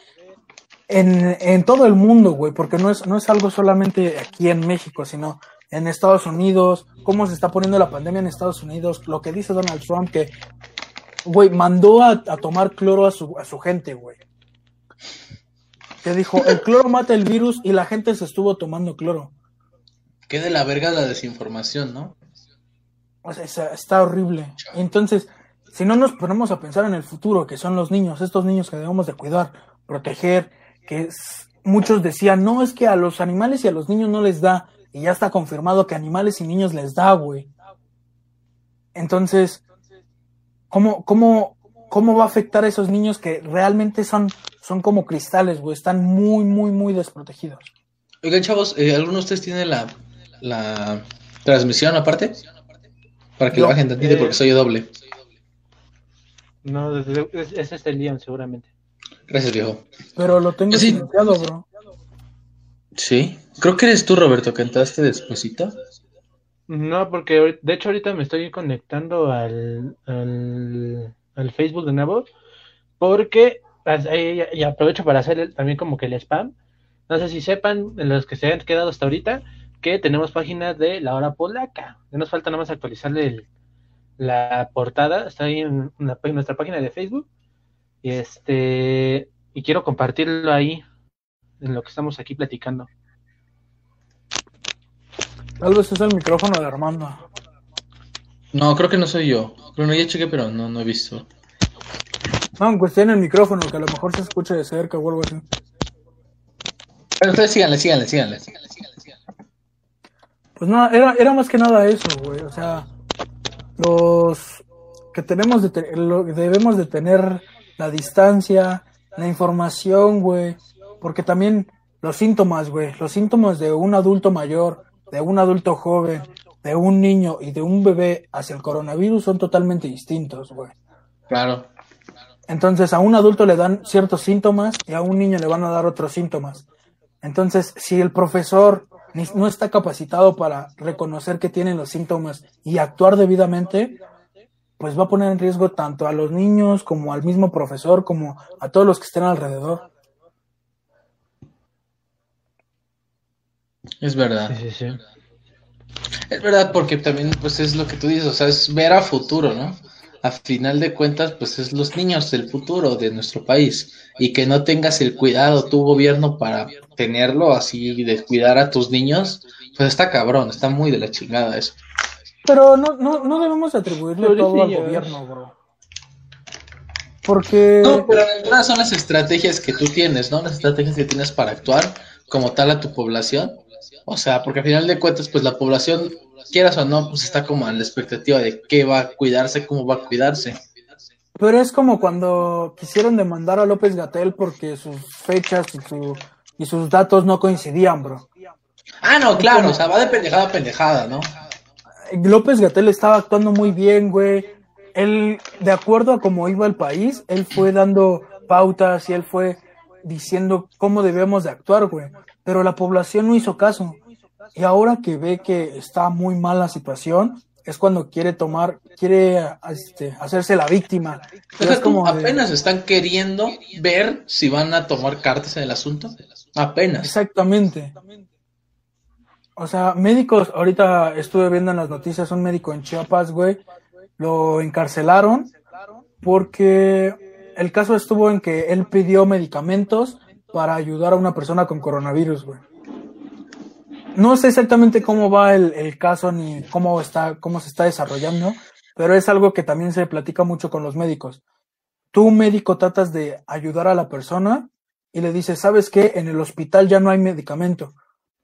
en, en todo el mundo, güey, porque no es, no es algo solamente aquí en México, sino en Estados Unidos, cómo se está poniendo la pandemia en Estados Unidos, lo que dice Donald Trump, que, güey, mandó a, tomar cloro a su, a su gente, güey. Que dijo, el cloro mata el virus y la gente se estuvo tomando cloro. Qué de la verga la desinformación, ¿no? O sea, está horrible. Entonces, si no nos ponemos a pensar en el futuro, que son los niños, estos niños que debemos de cuidar, proteger, que muchos decían, no, es que a los animales y a los niños no les da, y ya está confirmado que animales y niños les da, güey. Entonces, ¿cómo, cómo, cómo va a afectar a esos niños que realmente son, son como cristales, güey? Están muy, muy, muy desprotegidos. Oigan, chavos, ¿eh, ¿alguno de ustedes tiene la, la transmisión aparte? Para que lo bajen tantito porque soy doble. No, ese es el Leon, seguramente. Gracias, viejo. Pero lo tengo sí. bro. Sí. Creo que eres tú, Roberto, que entraste despuesito. No, porque de hecho ahorita me estoy conectando al, al, Facebook de nuevo, porque aprovecho para hacer también como que el spam. No sé si sepan, los que se han quedado hasta ahorita, que tenemos página de La Hora Polaca. Ya nos falta nada más actualizarle la portada, está ahí en, en nuestra página de Facebook. Y este y quiero compartirlo ahí en lo que estamos aquí platicando. Tal vez es el micrófono de Armando. No, creo que no soy yo. Bueno, ya chequé, pero no, no he visto. No, en cuestión el micrófono, que a lo mejor se escuche de cerca o algo así. Pero ustedes síganle, síganle, síganle. síganle, síganle, Pues nada, era, era más que nada eso, güey. O sea, los que tenemos de te- lo- debemos de tener la distancia, la información, güey. Porque también los síntomas, güey. Los síntomas de un adulto mayor, de un adulto joven, de un niño y de un bebé hacia el coronavirus son totalmente distintos, güey. Claro. Entonces a un adulto le dan ciertos síntomas y a un niño le van a dar otros síntomas. Entonces, si el profesor no está capacitado para reconocer que tienen los síntomas y actuar debidamente, pues va a poner en riesgo tanto a los niños como al mismo profesor, como a todos los que estén alrededor. Es verdad. Sí, sí, sí. Es verdad, porque también, pues es lo que tú dices, o sea, es ver a futuro, ¿no? A final de cuentas, pues es los niños del futuro de nuestro país y que no tengas el cuidado tu gobierno para tenerlo así de cuidar a tus niños, pues está cabrón, está muy de la chingada eso. Pero no, no, no debemos atribuirle todo al gobierno, bro. Porque... No, pero en verdad son las estrategias que tú tienes, ¿no? Las estrategias que tienes para actuar como tal a tu población. O sea, porque al final de cuentas, pues la población, quieras o no, pues está como a la expectativa de qué va a cuidarse, cómo va a cuidarse. Pero es como cuando quisieron demandar a López Gatel porque sus fechas y, su, y sus datos no coincidían, bro. Ah, no, claro, o sea, va de pendejada a pendejada, ¿no? López Gatel estaba actuando muy bien, güey. Él, de acuerdo a cómo iba el país, él fue dando pautas y él fue diciendo cómo debemos de actuar, güey. Pero la población no hizo caso. Y ahora que ve que está muy mal la situación, es cuando quiere tomar, quiere este, hacerse la víctima. O es como de- apenas están queriendo ver si van a tomar cartas en el asunto. Apenas. Exactamente. O sea, médicos, ahorita estuve viendo en las noticias un médico en Chiapas, güey, lo encarcelaron porque el caso estuvo en que él pidió medicamentos para ayudar a una persona con coronavirus, güey. No sé exactamente cómo va el, el caso ni cómo está, cómo se está desarrollando, pero es algo que también se platica mucho con los médicos. Tú, médico, tratas de ayudar a la persona y le dices, ¿sabes qué? En el hospital ya no hay medicamento.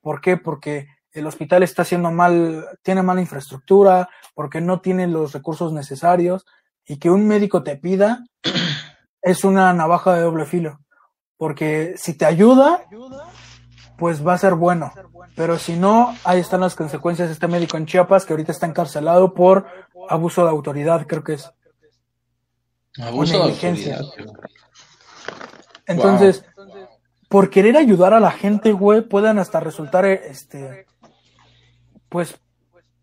¿Por qué? Porque el hospital está haciendo mal, tiene mala infraestructura, porque no tiene los recursos necesarios y que un médico te pida es una navaja de doble filo. Porque si te ayuda, pues va a ser bueno. Pero si no, ahí están las consecuencias de este médico en Chiapas que ahorita está encarcelado por abuso de autoridad, creo que es. Abuso de autoridad. Entonces, por querer ayudar a la gente, güey, pueden hasta resultar, este, pues,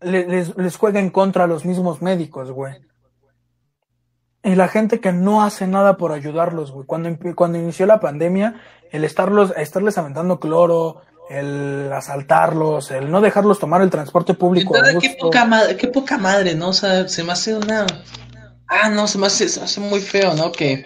le- les, les juega en contra a los mismos médicos, güey. Y la gente que no hace nada por ayudarlos, güey. Cuando, cuando inició la pandemia, el estarlos, estarles aventando cloro, el asaltarlos, el no dejarlos tomar el transporte público. Entonces, qué poca madre, qué poca madre, ¿no? O sea, se me hace una. Ah, no, se me hace, se me hace muy feo, ¿no? Que,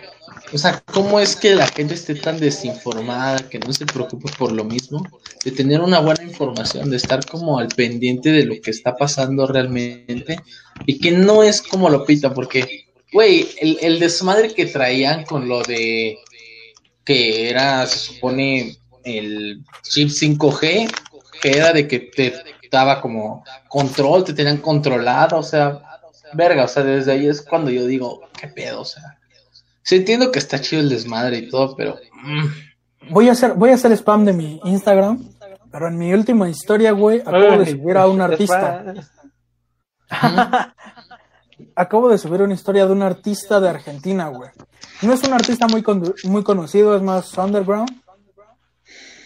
o sea, ¿cómo es que la gente esté tan desinformada, que no se preocupe por lo mismo? De tener una buena información, de estar como al pendiente de lo que está pasando realmente y que no es como lo pintan, porque, güey, el, el desmadre que traían con lo de que era, se supone, el chip 5G, que era de que te daba como control, te tenían controlado, o sea, verga, o sea, desde ahí es cuando yo digo, qué pedo, o sea. Sí entiendo que está chido el desmadre y todo, pero mm, Voy a hacer, voy a hacer spam de mi Instagram, pero en mi última historia, güey, acabo de subir a un artista. (laughs) (laughs) Acabo de subir una historia de un artista de Argentina, güey. No es un artista muy, con- muy conocido, es más underground.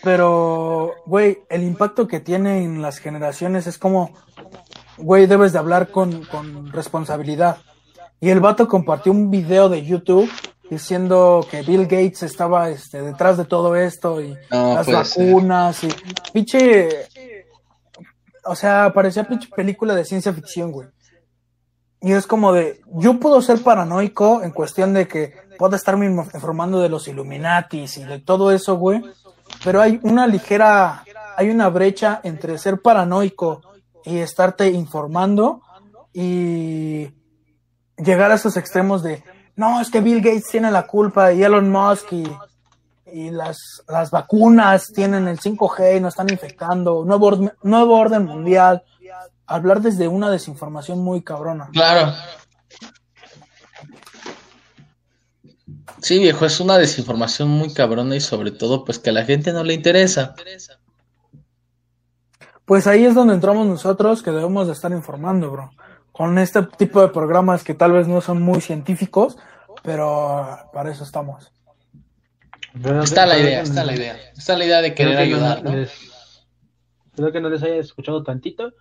Pero, güey, el impacto que tiene en las generaciones es como, güey, debes de hablar con, con responsabilidad. Y el vato compartió un video de YouTube diciendo que Bill Gates estaba este, detrás de todo esto y No las ser. vacunas y pinche... O sea, parecía pinche película de ciencia ficción, güey. Y es como de, yo puedo ser paranoico en cuestión de que puedo estarme informando de los Illuminatis y de todo eso, güey. Pero hay una ligera, hay una brecha entre ser paranoico y estarte informando y llegar a esos extremos de, no, es que Bill Gates tiene la culpa y Elon Musk y, y las, las vacunas tienen el 5G y nos están infectando, nuevo nuevo orden mundial, hablar desde una desinformación muy cabrona. Claro. Sí, viejo, es una desinformación muy cabrona y sobre todo pues que a la gente no le interesa. Pues ahí es donde entramos nosotros que debemos de estar informando, bro. Con este tipo de programas que tal vez no son muy científicos, pero para eso estamos. Está la idea, está la idea. Está la idea de querer ayudar, ¿no? Espero que no les haya escuchado tantito.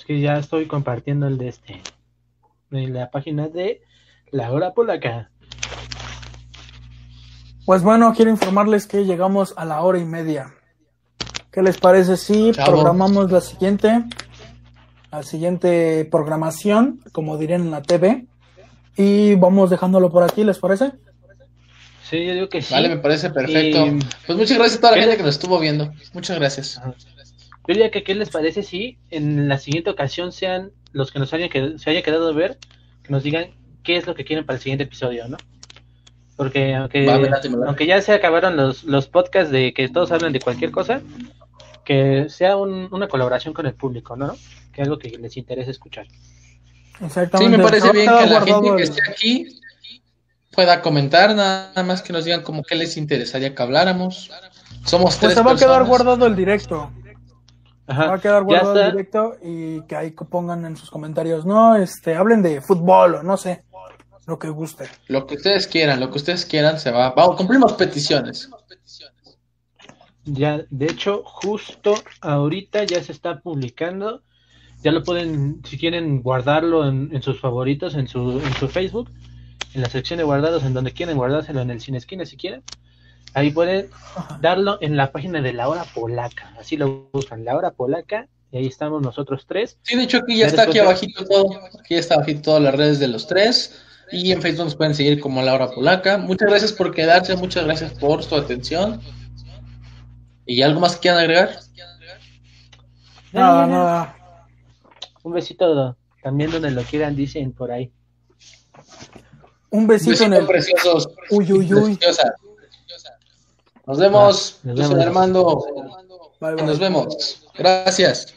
Es que ya estoy compartiendo el de este. De la página de La Hora Polaca. Pues bueno, quiero informarles que llegamos a la hora y media. ¿Qué les parece si Chavo. programamos la siguiente, la siguiente programación, como dirían en la TV, y vamos dejándolo por aquí, ¿les parece? Sí, yo digo que sí. Vale, me parece perfecto. Y- Pues muchas gracias a toda la ¿Qué gente que nos estuvo viendo. Muchas gracias. Ajá. Yo diría que qué les parece si en la siguiente ocasión sean los que nos hayan qued- se haya quedado a ver, que nos digan qué es lo que quieren para el siguiente episodio, ¿no? Porque aunque, Va, aunque ya se acabaron los, los podcasts de que todos hablan de cualquier cosa, que sea un- una colaboración con el público, ¿no? Que algo que les interese escuchar. Exactamente. Sí, me parece bien que la gente que esté aquí pueda comentar, nada más que nos digan como qué les interesaría que habláramos. Somos Pues tres se va a quedar personas. guardado el directo. Se va Ajá. a quedar guardado el está. directo y que ahí pongan en sus comentarios, no, este, hablen de fútbol o no sé, lo que guste. Lo que ustedes quieran, lo que ustedes quieran se va. Vamos, cumplimos peticiones. Ya, de hecho, justo ahorita ya se está publicando. Ya lo pueden, si quieren guardarlo en, en sus favoritos, en su, en su Facebook, en la sección de guardados, en donde quieren guardárselo en el Cine Esquina si quieren. Ahí pueden Ajá. darlo en la página de la hora polaca. Así lo buscan, la hora polaca. Y ahí estamos nosotros tres. Sí, de hecho aquí ya está aquí abajito todo. Aquí ya está abajito todas las redes de los tres. Y en Facebook nos pueden seguir como Laura Polaca. Muchas gracias por quedarse, muchas gracias por su atención. ¿Y algo más que quieran agregar? Nada, nada. Un besito también donde lo quieran, dicen por ahí. Un besito en el... preciosos. Uy, uy, uy. Preciosa. Nos vemos. Nos vemos. Armando. Bye, bye. Nos vemos. Gracias.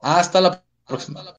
Hasta la próxima.